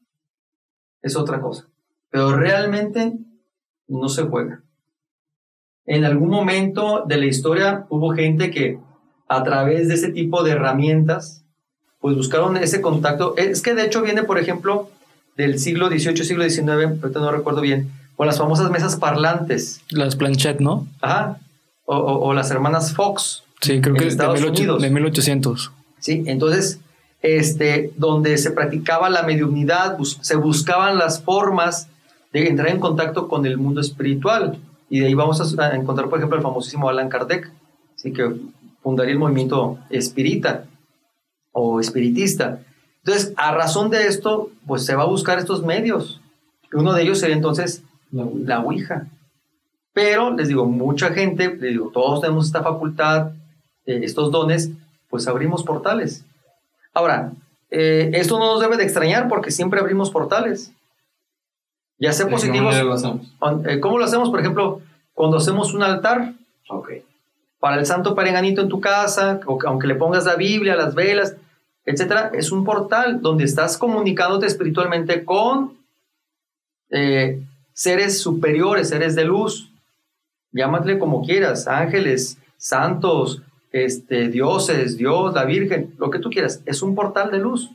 es otra cosa. Pero realmente no se juega. En algún momento de la historia hubo gente que a través de ese tipo de herramientas, pues buscaron ese contacto. Es que de hecho viene, por ejemplo, del siglo XVIII, siglo XIX, ahorita no recuerdo bien, con las famosas mesas parlantes. Las planchettes, ¿no? Ajá. O, o- o las hermanas Fox. Sí, creo que es de, Estados 1800, Unidos. de 1800. ¿sí? Entonces, este, donde se practicaba la mediunidad, se buscaban las formas de entrar en contacto con el mundo espiritual. Y de ahí vamos a, encontrar, por ejemplo, el famosísimo Alan Kardec, ¿sí? que fundaría el movimiento espírita o espiritista. Entonces, a razón de esto, pues se va a buscar estos medios. Uno de ellos sería entonces La Ouija. la Ouija. Pero les digo, mucha gente, les digo, todos tenemos esta facultad, eh, estos dones, pues abrimos portales. Ahora, eh, esto no nos debe de extrañar porque siempre abrimos portales. Ya sea positivos. ¿Cómo lo hacemos? eh, ¿Cómo lo hacemos? Por ejemplo, cuando hacemos un altar Ok. para el santo perenganito en tu casa, aunque le pongas la Biblia, las velas, etcétera, es un portal donde estás comunicándote espiritualmente con eh, seres superiores, seres de luz. Llámate como quieras, ángeles, santos, este, dioses, Dios, la Virgen, lo que tú quieras. Es un portal de luz.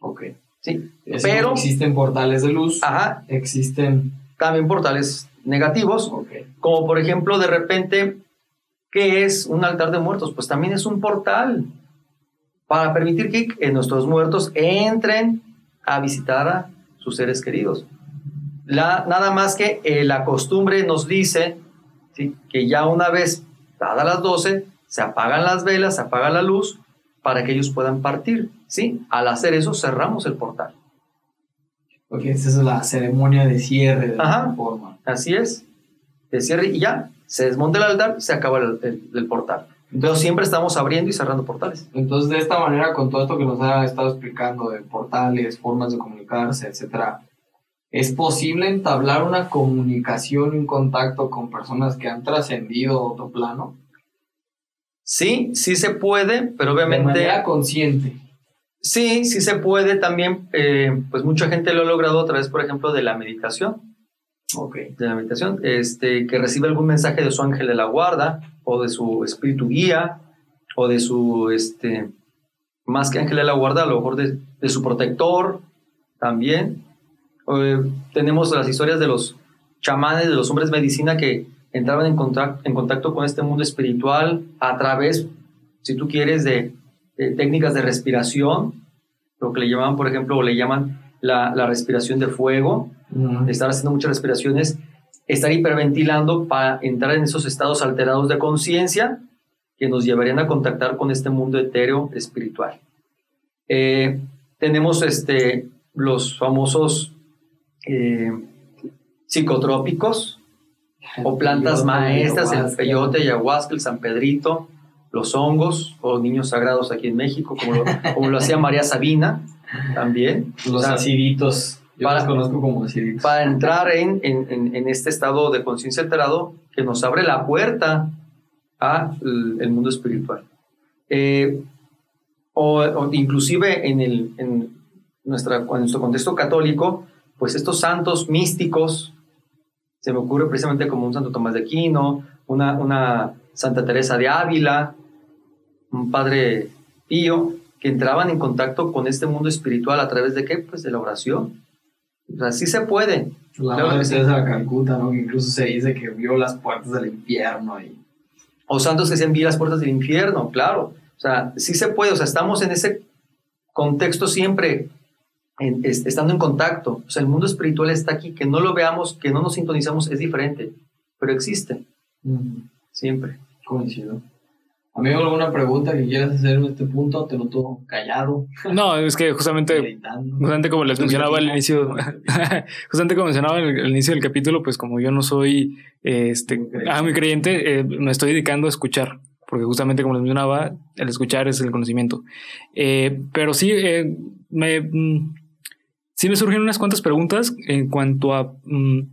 Ok. Sí, Así pero existen portales de luz. ajá, Existen. también portales negativos, Ok. como por ejemplo de repente ¿Qué es un altar de muertos? Pues también es un portal para permitir que nuestros muertos entren a visitar a sus seres queridos. La, nada más que eh, la costumbre nos dice ¿sí? que ya una vez dadas las 12, se apagan las velas, se apaga la luz para que ellos puedan partir. ¿sí? Al hacer eso cerramos el portal. Porque esa es la ceremonia de cierre de Ajá. alguna forma. Así es. Se cierra y ya, se desmonta el altar, se acaba el, el- el portal. Pero siempre estamos abriendo y cerrando portales. Entonces, de esta manera, con todo esto que nos ha estado explicando de portales, formas de comunicarse, etcétera, ¿es posible entablar una comunicación un contacto con personas que han trascendido otro plano? Sí, sí se puede, pero De obviamente... manera consciente. Sí, sí se puede también, eh, pues mucha gente lo ha logrado a través, por ejemplo, de la meditación, Ok. de la meditación, este, que recibe algún mensaje de su ángel de la guarda, o de su espíritu guía, o de su, este, más que ángel de la guarda, a lo mejor de, de su protector también. Eh, tenemos las historias de los chamanes, de los hombres medicina que entraban en contacto, en contacto con este mundo espiritual a través, si tú quieres, de, de técnicas de respiración, lo que le llaman, por ejemplo, o le llaman la, la respiración de fuego, estar haciendo muchas respiraciones, estar hiperventilando para entrar en esos estados alterados de conciencia que nos llevarían a contactar con este mundo etéreo espiritual. Eh, tenemos este, los famosos eh, psicotrópicos o plantas Peyote, maestras, el peyote, ayahuasca, el San Pedrito, los hongos o niños sagrados aquí en México, como lo, como lo hacía María Sabina también. Los O sea, aciditos. Yo para- los conozco como aciditos. para entrar en, en- en- en este estado de conciencia alterado que nos abre la puerta al el mundo espiritual. Eh, o, o inclusive en, el, en, nuestra, en nuestro contexto católico, pues estos santos místicos, se me ocurre precisamente como un Santo Tomás de Aquino, una, una Santa Teresa de Ávila, un Padre Pío, que entraban en contacto con este mundo espiritual a través de qué? Pues de la oración. O sea, sí se puede. La Claro madre sí. De Calcuta, ¿no? Que incluso se dice que vio las puertas del infierno y O santos que se envían las puertas del infierno, claro. O sea, sí se puede. O sea, estamos en ese contexto siempre, en- es- estando en contacto. O sea, el mundo espiritual está aquí. Que no lo veamos, que no nos sintonizamos, es diferente. Pero existe, siempre. coincido. Amigo, ¿alguna pregunta que quieras hacer en este punto? Te noto callado, No, es que justamente, justamente como les mencionaba al inicio, justamente como mencionaba al, inicio del capítulo, pues como yo no soy este, Muy creyente. ah, muy creyente, eh, me estoy dedicando a escuchar, porque justamente como les mencionaba, el escuchar es el conocimiento. Eh, pero sí, eh, me, mm, sí me surgieron unas cuantas preguntas en cuanto a mm,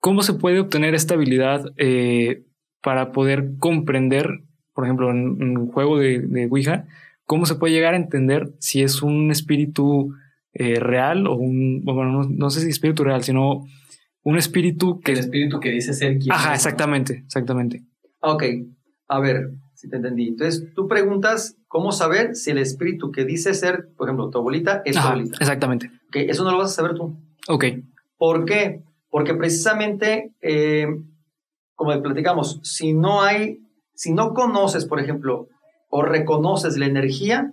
cómo se puede obtener esta habilidad eh, para poder comprender, por ejemplo, en, un juego de, de Ouija, cómo se puede llegar a entender si es un espíritu eh, real o un, bueno, no, no sé si espíritu real, sino un espíritu que El espíritu que dice ser quien Ajá, exactamente, exactamente. Ok, a ver si te entendí. Entonces, tú preguntas cómo saber si el espíritu que dice ser, por ejemplo, tu abuelita, es tu abuelita. exactamente. Ok, eso no lo vas a saber tú. Ok, ¿Por qué? Porque precisamente, eh, como platicamos, si no hay, si no conoces, por ejemplo, o reconoces la energía,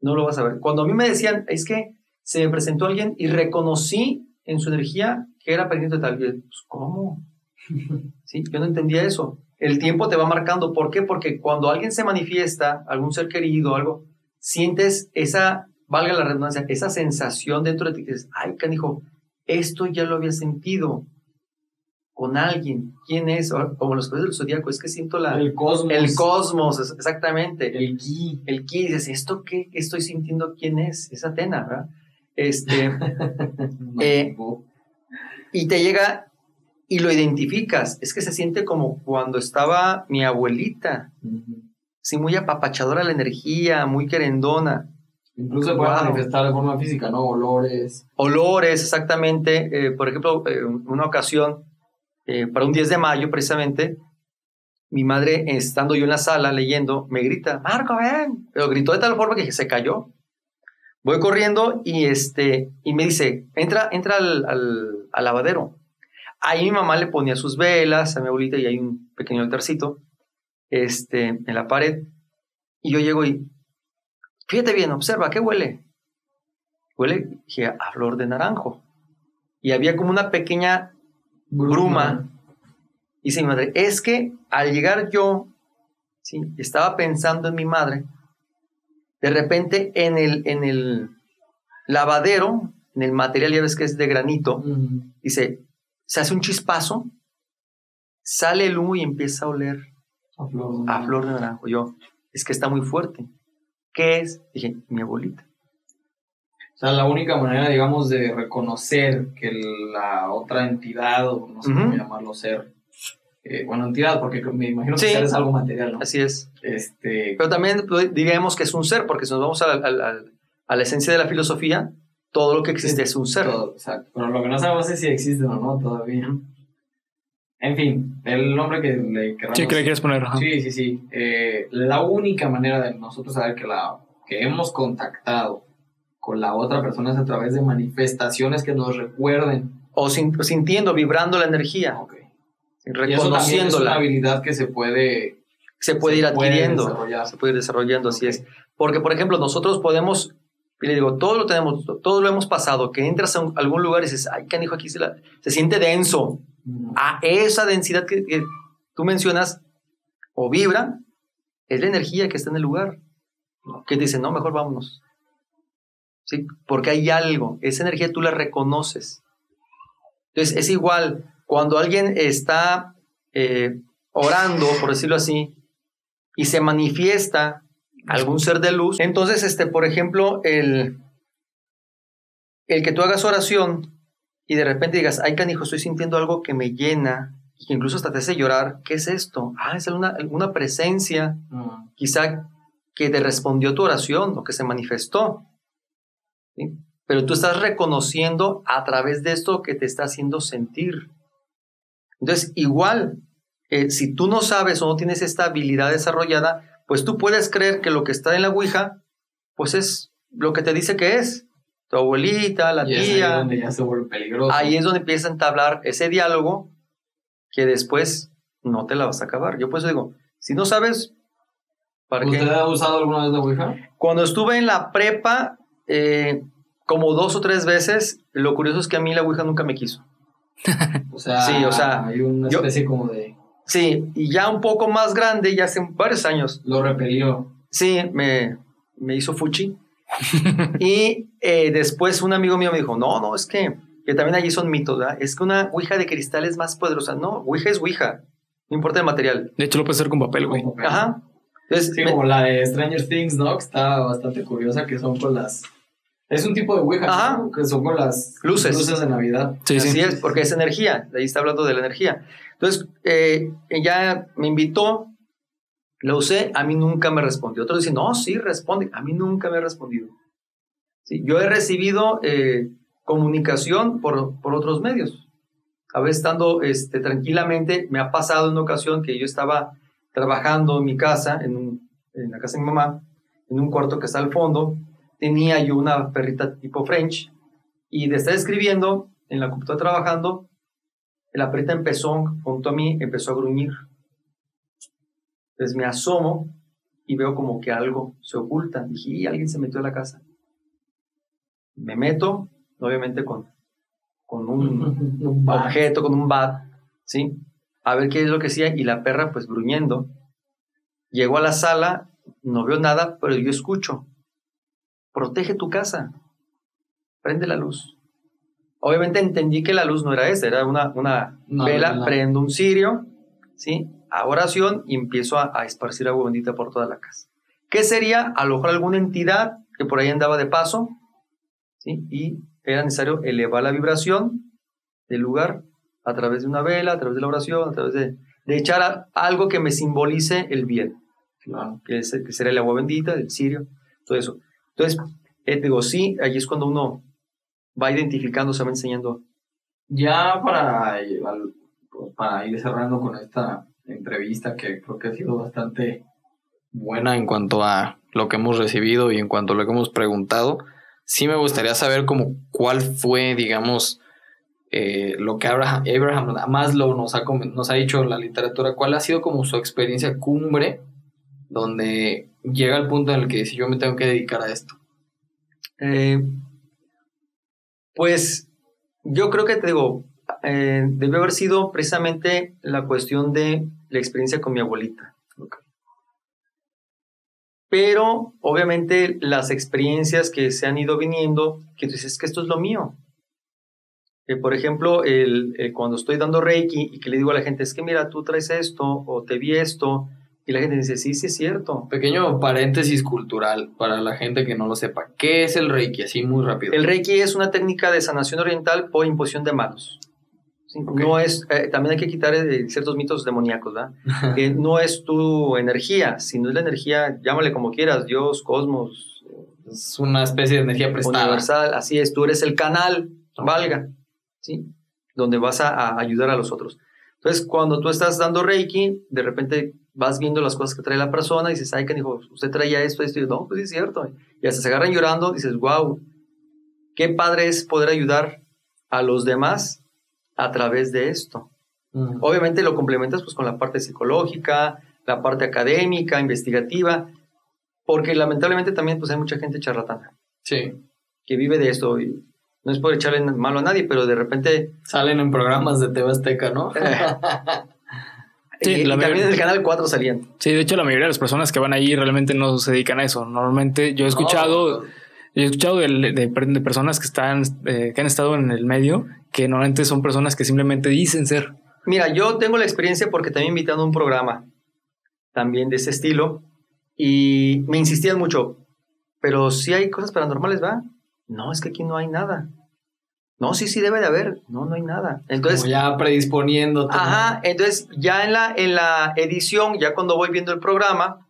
no lo vas a ver. Cuando a mí me decían, es que se me presentó alguien y reconocí en su energía que era pendiente de tal, pues, ¿cómo? Sí, yo no entendía eso. El tiempo te va marcando. ¿Por qué? Porque cuando alguien se manifiesta, algún ser querido, algo, sientes esa, valga la redundancia, esa sensación dentro de ti que dices, ay, canijo, esto ya lo había sentido con alguien. ¿Quién es? Como los cosas del zodiaco, es que siento la, El cosmos. el cosmos, exactamente. El ki. El ki, dices, ¿esto qué estoy sintiendo? ¿Quién es? Es Atena, ¿verdad? Este, Eh, y te llega y lo identificas. Es que se siente como cuando estaba mi abuelita, Ujú. sí, muy apapachadora la energía, muy querendona. Incluso se puede Wow. manifestar de forma física, ¿no? Olores. Olores, exactamente. Eh, por ejemplo, eh, una ocasión, eh, para un 10 de mayo precisamente, mi madre, estando yo en la sala leyendo, me grita, Marco, ven. Pero gritó de tal forma que se cayó. Voy corriendo y, este, y me dice, entra, entra al, al- al lavadero. Ahí mi mamá le ponía sus velas a mi abuelita y hay un pequeño altarcito este, en la pared. Y yo llego y, fíjate bien, observa, ¿qué huele? Huele dije, a flor de naranjo. Y había como una pequeña bruma. Y dice mi madre, es que al llegar yo, ¿sí? estaba pensando en mi madre, de repente en el, en el lavadero, en el material, ya ves que es de granito, dice, se hace un chispazo, sale el humo y empieza a oler A flor. a flor de naranjo. Yo, es que está muy fuerte. ¿Qué es? Dije, mi abuelita. O sea, la única manera, digamos, de reconocer que la otra entidad, o no sé cómo llamarlo, ser, eh, bueno, entidad, porque me imagino que Sí. ser es algo material, ¿no? Así es. Este, Pero también pues, digamos que es un ser, porque si nos vamos a a a la esencia de la filosofía, todo lo que existe es un ser. todo, exacto. Pero lo que no sabemos es si existe o no todavía. En fin, el nombre que le queramos. Sí, que le quieres poner. ajá. Sí, sí, sí. Eh, la única manera de nosotros saber que, la, que hemos contactado con la otra persona es a través de manifestaciones que nos recuerden. O sin- sintiendo, vibrando la energía, Ok. Y eso también es una reconociéndola. habilidad que se puede, Se puede ir se puede adquiriendo. se puede ir desarrollando, así es. Porque, por ejemplo, nosotros podemos, y le digo, todo lo tenemos, todo lo hemos pasado, que entras a un- algún lugar y dices, ay, canijo, aquí se, la- se siente denso. Mm. A esa densidad que, que tú mencionas, o vibra, es la energía que está en el lugar. Que dice, no, mejor vámonos. ¿Sí? Porque hay algo, esa energía tú la reconoces. Entonces, es igual, cuando alguien está eh, orando, por decirlo así, y se manifiesta algún ser de luz, entonces, este, por ejemplo, el, el que tú hagas oración y de repente digas, ay, canijo, estoy sintiendo algo que me llena y que incluso hasta te hace llorar, ¿qué es esto? Ah, es alguna, alguna presencia, Mm. quizá que te respondió tu oración o que se manifestó. ¿sí? Pero tú estás reconociendo a través de esto que te está haciendo sentir. Entonces, igual, eh, si tú no sabes o no tienes esta habilidad desarrollada, pues tú puedes creer que lo que está en la Ouija, pues es lo que te dice que es. Tu abuelita, la Y es ahí tía. donde ya se vuelve peligroso. Ahí es donde empieza a entablar ese diálogo que después no te la vas a acabar. Yo por eso digo, si no sabes, ¿para qué? ¿Usted ha usado alguna vez la Ouija? Cuando estuve en la prepa, eh, como dos o tres veces, lo curioso es que a mí la Ouija nunca me quiso. O sea, Sí, o sea, hay una yo- especie como de... Sí, y ya un poco más grande, ya hace varios años, Lo repelió. sí, me, me hizo fuchi. y eh, después un amigo mío me dijo, no, no, es que, que también allí son mitos, ¿verdad? Es que una Ouija de cristal es más poderosa. No, Ouija es Ouija, no importa el material. De hecho, lo puedes hacer con papel, güey. Ajá. Entonces, Sí, me- como la de Stranger Things, ¿no? Que está bastante curiosa, que son con las... Es un tipo de Ouija, Ajá. ¿no? Que son con las Luces. luces de Navidad. Sí, Así sí. es, porque es energía, de ahí está hablando de la energía. Entonces, eh, ella me invitó, la usé, a mí nunca me respondió. Otros dicen, no, sí, responde, a mí nunca me ha respondido. Sí, yo he recibido eh, comunicación por, por otros medios. A veces estando este, tranquilamente, me ha pasado en una ocasión que yo estaba trabajando en mi casa, en, un- en la casa de mi mamá, en un cuarto que está al fondo, tenía yo una perrita tipo French, y de estar escribiendo en la computadora trabajando, la perrita empezó junto a mí, empezó a gruñir. Entonces me asomo y veo como que algo se oculta. Dije, "Y, alguien se metió a la casa. Me meto, obviamente con, con un objeto, con un bat, ¿sí? A ver qué es lo que hacía y la perra pues gruñendo. Llego a la sala, no veo nada, pero yo escucho. Protege tu casa. Prende la luz. Obviamente entendí que la luz no era esta, era una, una vela, vela. prendo un cirio, ¿sí? A oración y empiezo a, a esparcir agua bendita por toda la casa. ¿Qué sería? A lo mejor alguna entidad que por ahí andaba de paso, ¿sí? Y era necesario elevar la vibración del lugar a través de una vela, a través de la oración, a través de, de echar a- algo que me simbolice el bien, Claro. que, es, que será el agua bendita, el cirio, todo eso. Entonces, eh, digo, sí, allí es cuando uno va identificando, se va enseñando. Ya para, pues, para ir cerrando con esta entrevista que creo que ha sido bastante buena en cuanto a lo que hemos recibido y en cuanto a lo que hemos preguntado, sí me gustaría saber como cuál fue, digamos, eh, lo que Abraham, Abraham Maslow nos ha, nos ha dicho en la literatura, cuál ha sido como su experiencia cumbre donde llega al punto en el que dice yo me tengo que dedicar a esto. Eh, pues yo creo que te digo, eh, debió haber sido precisamente la cuestión de la experiencia con mi abuelita. Pero obviamente las experiencias que se han ido viniendo, que tú dices, es que esto es lo mío. Que, por ejemplo, el, el cuando estoy dando Reiki y que le digo a la gente, es que mira, tú traes esto o te vi esto, y la gente dice, sí, sí es cierto. Pequeño paréntesis cultural para la gente que no lo sepa. ¿Qué es el Reiki? Así muy rápido. El Reiki es una técnica de sanación oriental por imposición de manos. Sí. No es, eh, también hay que quitar eh, ciertos mitos demoníacos, ¿verdad? que no es tu energía, sino es la energía, llámale como quieras, Dios, cosmos, Es una especie de energía prestada. universal, así es, tú eres el canal, valga, ¿sí? Donde vas a, a ayudar a los otros. Entonces, cuando tú estás dando Reiki, de repente vas viendo las cosas que trae la persona y dices, ay, que dijo, usted traía esto, esto, y yo, no, pues sí es cierto. Y hasta se agarran llorando, dices, wow, qué padre es poder ayudar a los demás a través de esto. Obviamente lo complementas pues con la parte psicológica, la parte académica, investigativa, porque lamentablemente también pues hay mucha gente charlatana Sí. que vive de esto y no es por echarle malo a nadie, pero de repente Salen en programas de TV Azteca, ¿no? Sí, y, la y también en el canal 4 salían. Sí, de hecho la mayoría de las personas que van ahí realmente no se dedican a eso. Normalmente yo he escuchado, No, he escuchado de, de- de personas que están, eh, que han estado en el medio, que normalmente son personas que simplemente dicen ser. Mira, yo tengo la experiencia porque también me invitaron a un programa también de ese estilo y me insistían mucho, pero si hay cosas paranormales, ¿va? No, es que aquí no hay nada. No, sí, sí debe de haber. No, no hay nada. Entonces, como ya predisponiéndote. ¿no? Ajá, entonces ya en la, en la edición, ya cuando voy viendo el programa,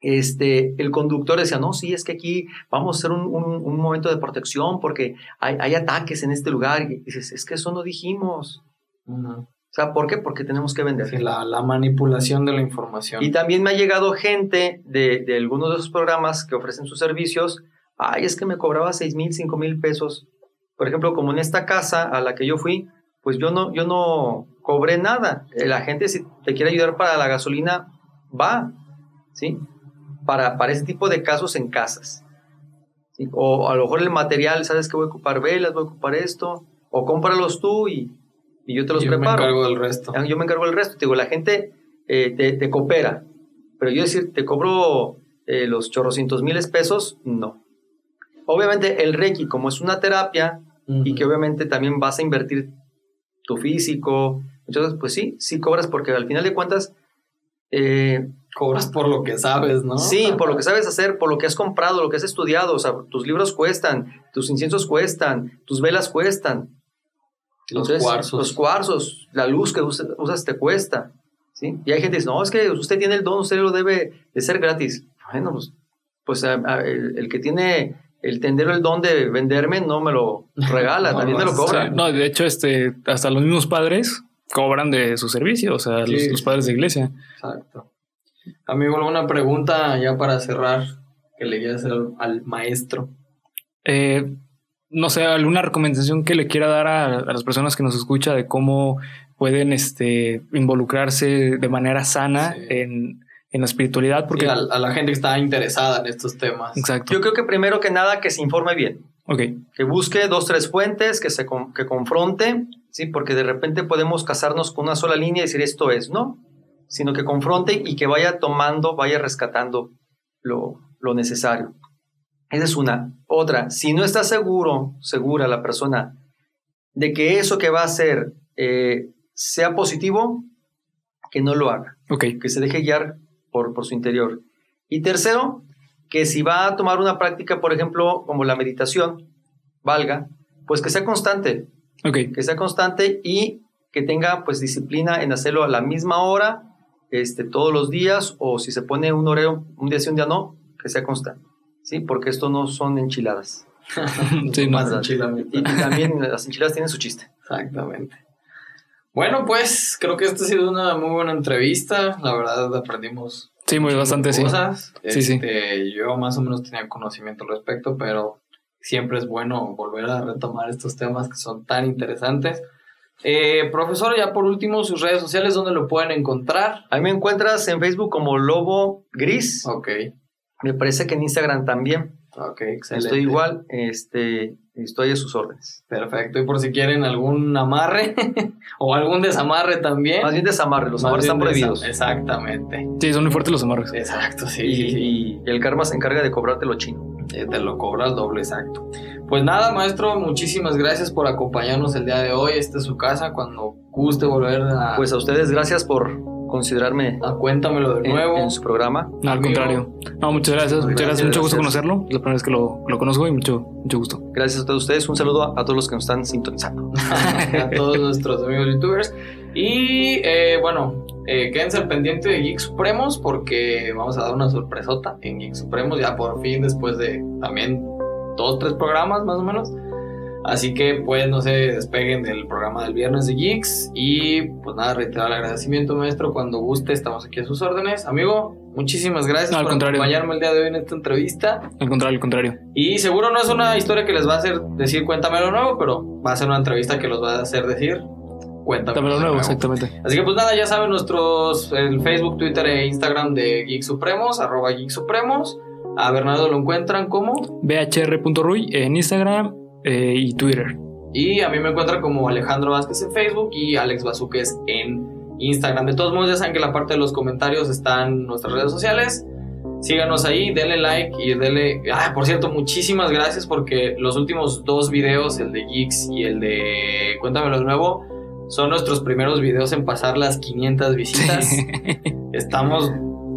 este, el conductor decía, no, sí, es que aquí vamos a hacer un, un- un momento de protección porque hay, hay ataques en este lugar. Y dices, es que eso no dijimos. Ujú. O sea, ¿por qué? Porque tenemos que vender. Sí, la, la manipulación de la información. Y también me ha llegado gente de, de algunos de esos programas que ofrecen sus servicios. Ay, es que me cobraba seis mil, cinco mil pesos. Por ejemplo, como en esta casa a la que yo fui, pues yo no, yo no cobré nada. La gente, si te quiere ayudar para la gasolina, va, ¿sí? Para, para ese tipo de casos en casas. ¿sí? O a lo mejor el material, ¿sabes que voy a ocupar velas, voy a ocupar esto? O cómpralos tú y, y yo te los Yo me preparo. encargo del resto. Ah, Yo me encargo del resto. Te digo, la gente eh, te, te coopera. Pero yo decir, te cobro eh, los chorrocientos miles pesos, no. Obviamente el Reiki, como es una terapia y que obviamente también vas a invertir tu físico, entonces pues sí, sí cobras porque al final de cuentas, eh, Cobras por lo que sabes, ¿no? sí, por lo que sabes hacer, por lo que has comprado, lo que has estudiado, o sea, tus libros cuestan, tus inciensos cuestan, tus velas cuestan, Los cuarzos. Los cuarzos, la luz que usas, usas te cuesta. ¿sí? Y hay gente que dice, no, es que usted tiene el don, usted lo debe de ser gratis. Bueno, pues, pues a- a- el, el que tiene el tendero el don de venderme no me lo regala, No, también me lo no, cobra. Sí, no, de hecho, este, hasta los mismos padres cobran de su servicio, o sea, los, Sí. los padres de iglesia. Exacto. Amigo, alguna pregunta ya para cerrar que le quieras hacer al, al maestro. Eh, no sé, alguna recomendación que le quiera dar a, a las personas que nos escucha de cómo pueden este, involucrarse de manera sana Sí. en, en la espiritualidad, porque... A, a la gente que está interesada en estos temas. Exacto. Yo creo que primero que nada que se informe bien, Ok, que busque dos, tres fuentes, que se con- que confronte, ¿sí? porque de repente podemos casarnos con una sola línea y decir esto es, ¿no? Sino que confronte y que vaya tomando, vaya rescatando lo, lo necesario. Esa es una. Otra, si no está seguro, segura la persona de que eso que va a hacer eh, sea positivo, que no lo haga ok, que se deje guiar por, por su interior. Y tercero, que si va a tomar una práctica, por ejemplo, como la meditación, valga, pues que sea constante, ok. que sea constante y que tenga pues disciplina en hacerlo a la misma hora, este, todos los días, o si se pone un horario, un día sí, un día no, que sea constante, ¿sí? Porque esto no son enchiladas. Sí, no. Y, y también las enchiladas tienen su chiste. Exactamente. Bueno, pues creo que esta ha sido una muy buena entrevista. La verdad, aprendimos Sí, muy bastante, sí. cosas. Sí, sí. Este, Yo más o menos tenía conocimiento al respecto, pero siempre es bueno volver a retomar estos temas que son tan interesantes. Eh, profesor, ya por último, sus redes sociales, ¿dónde lo pueden encontrar? Ahí me encuentras en Facebook como Lobo Gris. Ok, Me parece que en Instagram también. ok, excelente. Estoy igual, este, estoy a sus órdenes. Perfecto, y por si quieren algún amarre o algún desamarre también. Más bien desamarre, los Más amarres están prohibidos. Exactamente. Sí, son muy fuertes los amarres. Exacto, sí. Y, sí, sí. y el karma se encarga de cobrarte lo chino. Eh, te lo cobra el doble, exacto. Pues nada, maestro, muchísimas gracias por acompañarnos el día de hoy. Esta es su casa. Cuando guste volver a, Pues a ustedes, gracias por considerarme a Cuéntamelo de en, nuevo. en su programa. No, al Amigo. contrario. No, muchas gracias. Muchas gracias. Gracias, Mucho gusto gracias. conocerlo. Es la primera vez que lo, lo conozco y mucho, mucho gusto. Gracias a todos ustedes. Un saludo a, a todos los que nos están sintonizando. a todos nuestros amigos youtubers. Y eh, bueno, eh, quédense al pendiente de Geek Supremos porque vamos a dar una sorpresota en Geek Supremos ya por fin después de también dos, tres programas más o menos. Así que pues no se despeguen del programa del viernes de Geeks y pues nada, reiterar el agradecimiento maestro, cuando guste estamos aquí a sus órdenes. Amigo, muchísimas gracias No, al por contrario. acompañarme el día de hoy en esta entrevista. Al contrario, al contrario. Y seguro no es una historia que les va a hacer decir cuéntame lo nuevo, pero va a ser una entrevista que los va a hacer decir cuéntame lo nuevo, nuevo. exactamente. Así que pues nada, ya saben nuestros el Facebook, Twitter e Instagram de Geek Supremos, arroba Geek Supremos. A Bernardo lo encuentran como bhr.ruy en Instagram eh, y Twitter. y a mí me encuentran como Alejandro Vázquez en Facebook y Alex Bazuques en Instagram. De todos modos ya saben que en la parte de los comentarios están nuestras redes sociales. Síganos ahí, denle like y denle... Ah, por cierto, muchísimas gracias porque los últimos dos videos, el de Geeks y el de Cuéntamelo de nuevo, son nuestros primeros videos en pasar las 500 visitas. Estamos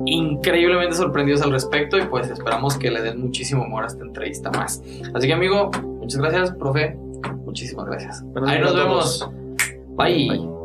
increíblemente sorprendidos al respecto y pues esperamos que le den muchísimo amor a esta entrevista más. Así que amigo, muchas gracias, profe. Muchísimas gracias. Ahí nos vemos. Bye.